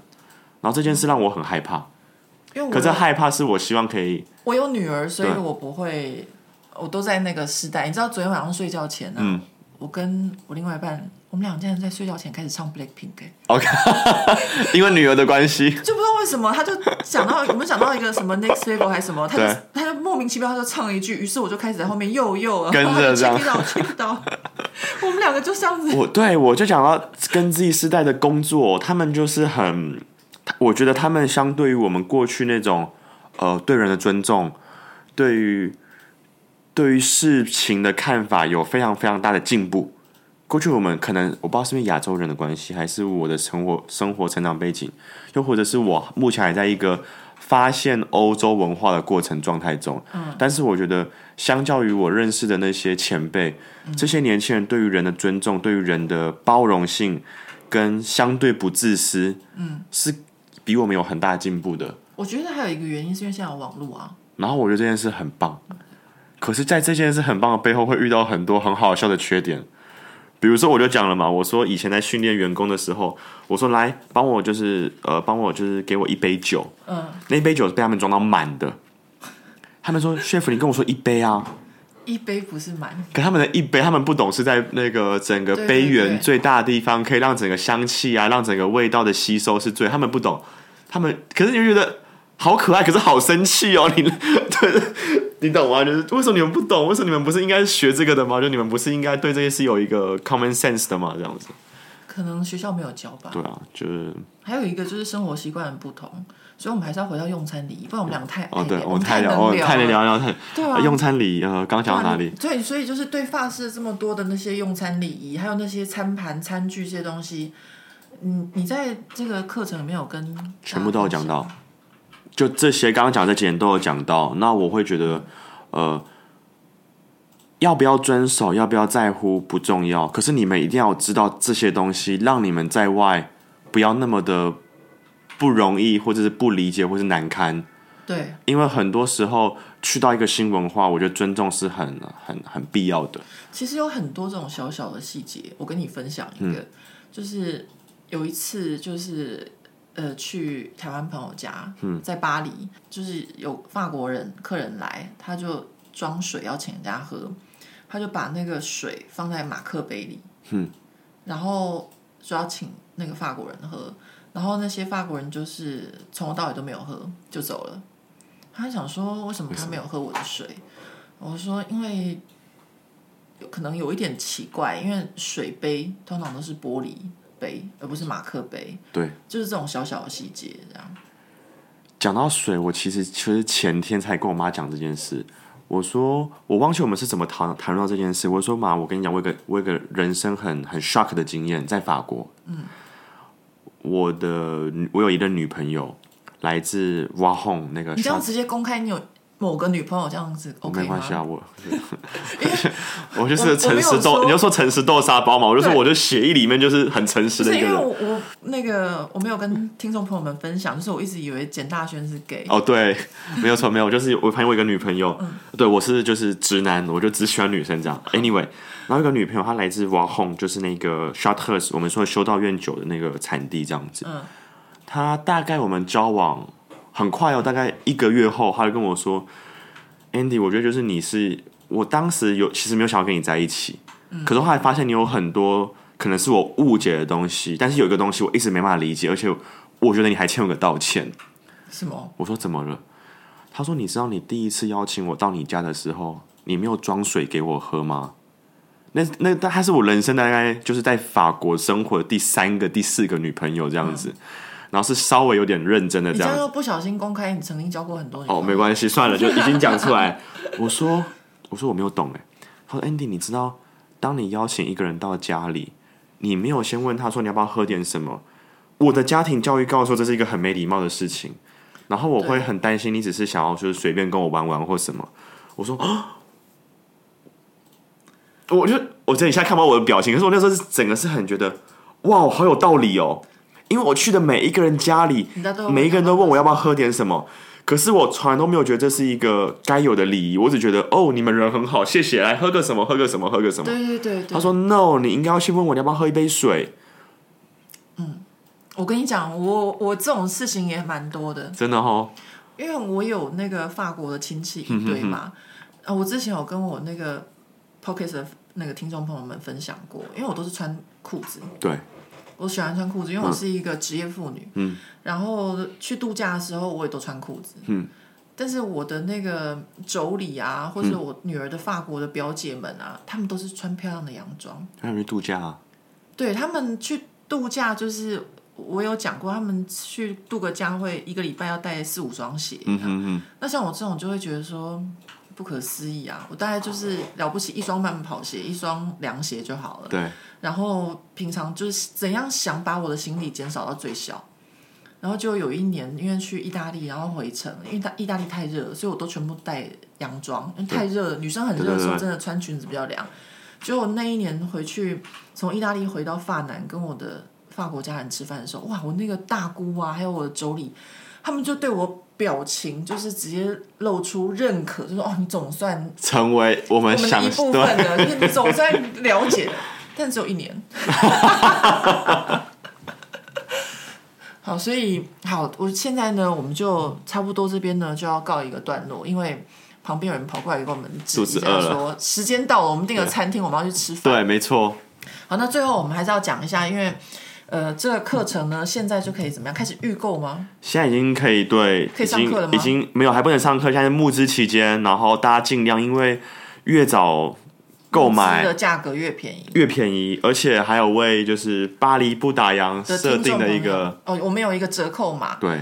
然后这件事让我很害怕。因为我可是害怕是我希望可以。我有女儿，所以我不会，我都在那个时代。你知道昨天晚上睡觉前呢、啊，嗯、我跟我另外一半，我们俩竟然在睡觉前开始唱 Blackpink。OK，[laughs] 因为女儿的关系，就不知道为什么，他就想到我们想到一个什么 [laughs] Next Level 还是什么，他就对他就莫名其妙他就唱了一句，于是我就开始在后面又又跟着这样，听到我们两个就这样子。我对我就讲到跟 Z 世代的工作，他们就是很。我觉得他们相对于我们过去那种，呃，对人的尊重，对于对于事情的看法有非常非常大的进步。过去我们可能我不知道是不是亚洲人的关系，还是我的生活生活成长背景，又或者是我目前还在一个发现欧洲文化的过程状态中。嗯，但是我觉得，相较于我认识的那些前辈，嗯、这些年轻人对于人的尊重，对于人的包容性，跟相对不自私，嗯，是比我们有很大进步的。我觉得还有一个原因是因为现在有网络啊。然后我觉得这件事很棒，可是，在这件事很棒的背后，会遇到很多很好笑的缺点。比如说，我就讲了嘛，我说以前在训练员工的时候，我说来帮我，就是呃，帮我就是给我一杯酒，嗯，那一杯酒是被他们装到满的。他们说，chef，你跟我说一杯啊，一杯不是满，可他们的一杯，他们不懂是在那个整个杯缘最大的地方，可以让整个香气啊，让整个味道的吸收是最，他们不懂，他们可是你就觉得。好可爱，可是好生气哦！你 [laughs] 对，你懂吗？就是为什么你们不懂？为什么你们不是应该学这个的吗？就你们不是应该对这些是有一个 common sense 的吗？这样子，可能学校没有教吧。对啊，就是还有一个就是生活习惯的不同，所以我们还是要回到用餐礼仪，不然我们两个太哦，对，我们太聊，我们太能聊聊太对啊。用餐礼仪呃，刚讲到哪里？对，所以就是对法式这么多的那些用餐礼仪，还有那些餐盘、餐具这些东西，嗯，你在这个课程里面有跟全部都有讲到。就这些，刚刚讲这几点都有讲到。那我会觉得，呃，要不要遵守，要不要在乎不重要。可是你们一定要知道这些东西，让你们在外不要那么的不容易，或者是不理解，或是难堪。对，因为很多时候去到一个新文化，我觉得尊重是很、很、很必要的。其实有很多这种小小的细节，我跟你分享一个，嗯、就是有一次就是。呃，去台湾朋友家，在巴黎，嗯、就是有法国人客人来，他就装水要请人家喝，他就把那个水放在马克杯里，嗯、然后说要请那个法国人喝，然后那些法国人就是从头到尾都没有喝就走了，他想说为什么他没有喝我的水？我说因为可能有一点奇怪，因为水杯通常都是玻璃。杯，而不是马克杯。对，就是这种小小的细节，这样。讲到水，我其实其实前天才跟我妈讲这件事。我说我忘记我们是怎么谈谈论到这件事。我说妈，我跟你讲，我有个我有个人生很很 shock 的经验，在法国。嗯。我的我有一个女朋友，来自 Wahong 那个。你这样直接公开你有？某个女朋友这样子，OK 没关系啊，我，[laughs] 我就是诚实豆，你就说诚实豆沙包嘛，我就说我的血液里面就是很诚实的一个人。因为我我那个我没有跟听众朋友们分享，就是我一直以为简大轩是 gay。哦，对，没有错，没有，就是我朋友我一个女朋友，嗯、对我是就是直男，我就只喜欢女生这样。Anyway，然后一个女朋友她来自 Wahong，就是那个 Chartreuse，我们说修道院酒的那个产地这样子。嗯，她大概我们交往。很快哦，大概一个月后，他就跟我说：“Andy，我觉得就是你是我当时有其实没有想要跟你在一起，嗯、可是后来发现你有很多可能是我误解的东西，但是有一个东西我一直没办法理解，而且我觉得你还欠我个道歉。”什么？我说怎么了？他说：“你知道你第一次邀请我到你家的时候，你没有装水给我喝吗？那那他是我人生大概就是在法国生活的第三个、第四个女朋友这样子。嗯”然后是稍微有点认真的这样子，你这样不小心公开，你曾经交过很多人。哦，没关系，算了，就已经讲出来。我说，我说我没有懂哎。他说，Andy，你知道，当你邀请一个人到家里，你没有先问他说你要不要喝点什么？我的家庭教育告诉我这是一个很没礼貌的事情。然后我会很担心你只是想要就是随便跟我玩玩或什么。我说 [gasps] 啊，我就我这一下看不到我的表情，可是我那时候是整个是很觉得哇，好有道理哦。因为我去的每一个人家里，每一个人都问我要不要喝点什么，可是我从来都没有觉得这是一个该有的礼仪。我只觉得哦，你们人很好，谢谢，来喝个什么，喝个什么，喝个什么。对对对对。他说 No，你应该要先问我你要不要喝一杯水。嗯，我跟你讲，我我这种事情也蛮多的，真的哦。因为我有那个法国的亲戚一堆嘛，啊，我之前有跟我那个 Podcast 的那个听众朋友们分享过，因为我都是穿裤子。对。我喜欢穿裤子，因为我是一个职业妇女。嗯，然后去度假的时候，我也都穿裤子。嗯，但是我的那个妯娌啊，或者我女儿的法国的表姐们啊，她们都是穿漂亮的洋装。他们去度假啊？对，他们去度假，就是我有讲过，他们去度个假会一个礼拜要带四五双鞋。嗯。那像我这种就会觉得说不可思议啊！我大概就是了不起一双慢跑鞋，一双凉鞋就好了。对。然后平常就是怎样想把我的行李减少到最小，然后就有一年，因为去意大利，然后回程，因为大意大利太热了，所以我都全部带洋装，因为太热了，女生很热的时候真的穿裙子比较凉。结果那一年回去，从意大利回到法南，跟我的法国家人吃饭的时候，哇，我那个大姑啊，还有我的妯娌，他们就对我表情就是直接露出认可，就说哦，你总算成为我们，我们的一部分了，[laughs] 你总算了解，但只有一年。好，所以好，我现在呢，我们就差不多这边呢就要告一个段落，因为旁边有人跑过来给我们指一下说时间到了，我们订个餐厅，我们要去吃饭。对，没错。好，那最后我们还是要讲一下，因为呃，这个课程呢，现在就可以怎么样开始预购吗？现在已经可以对，可以上课了吗？已经没有，还不能上课，现在是募资期间，然后大家尽量，因为越早。购买的价格越便宜，越便宜，而且还有为就是巴黎不打烊设定的一个哦，我们有一个折扣码，对，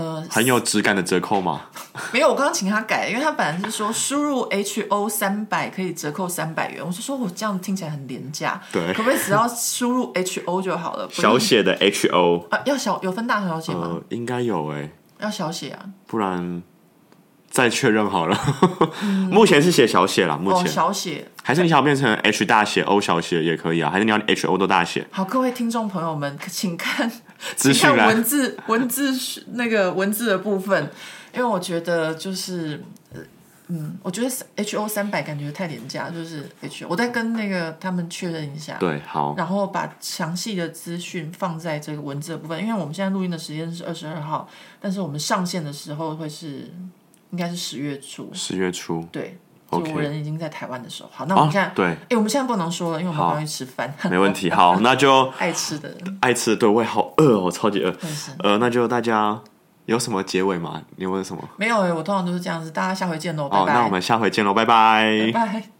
呃，很有质感的折扣吗。[laughs] 没有，我刚刚请他改，因为他本来是说输入 H O 三百可以折扣三百元，我是说我这样听起来很廉价，对，可不可以只要输入 H O 就好了？小写的 H O 啊，要小有分大小写吗？呃，应该有哎，要小写啊，不然。再确认好了，嗯、目前是写小写啦，目前、哦、小写，还是你想要变成 H 大写、O 小写也可以啊，还是你要 H O 都大写？好，各位听众朋友们，请看，请看文字文字那个文字的部分，因为我觉得就是，嗯，我觉得 H O 三百感觉太廉价，就是 H O，我再跟那个他们确认一下，对，好，然后把详细的资讯放在这个文字的部分，因为我们现在录音的时间是二十二号，但是我们上线的时候会是。应该是十月初，十月初，对，就我人已经在台湾的时候。好，那我们现在，对，哎，我们现在不能说了，因为我们刚去吃饭。[laughs] 没问题，好，那就 [laughs] 爱吃的，爱吃的，对，我也好饿哦，超级饿。呃，那就大家有什么结尾吗？你问什么？没有哎，我通常都是这样子。大家下回见喽，拜拜。那我们下回见喽，拜拜，拜拜。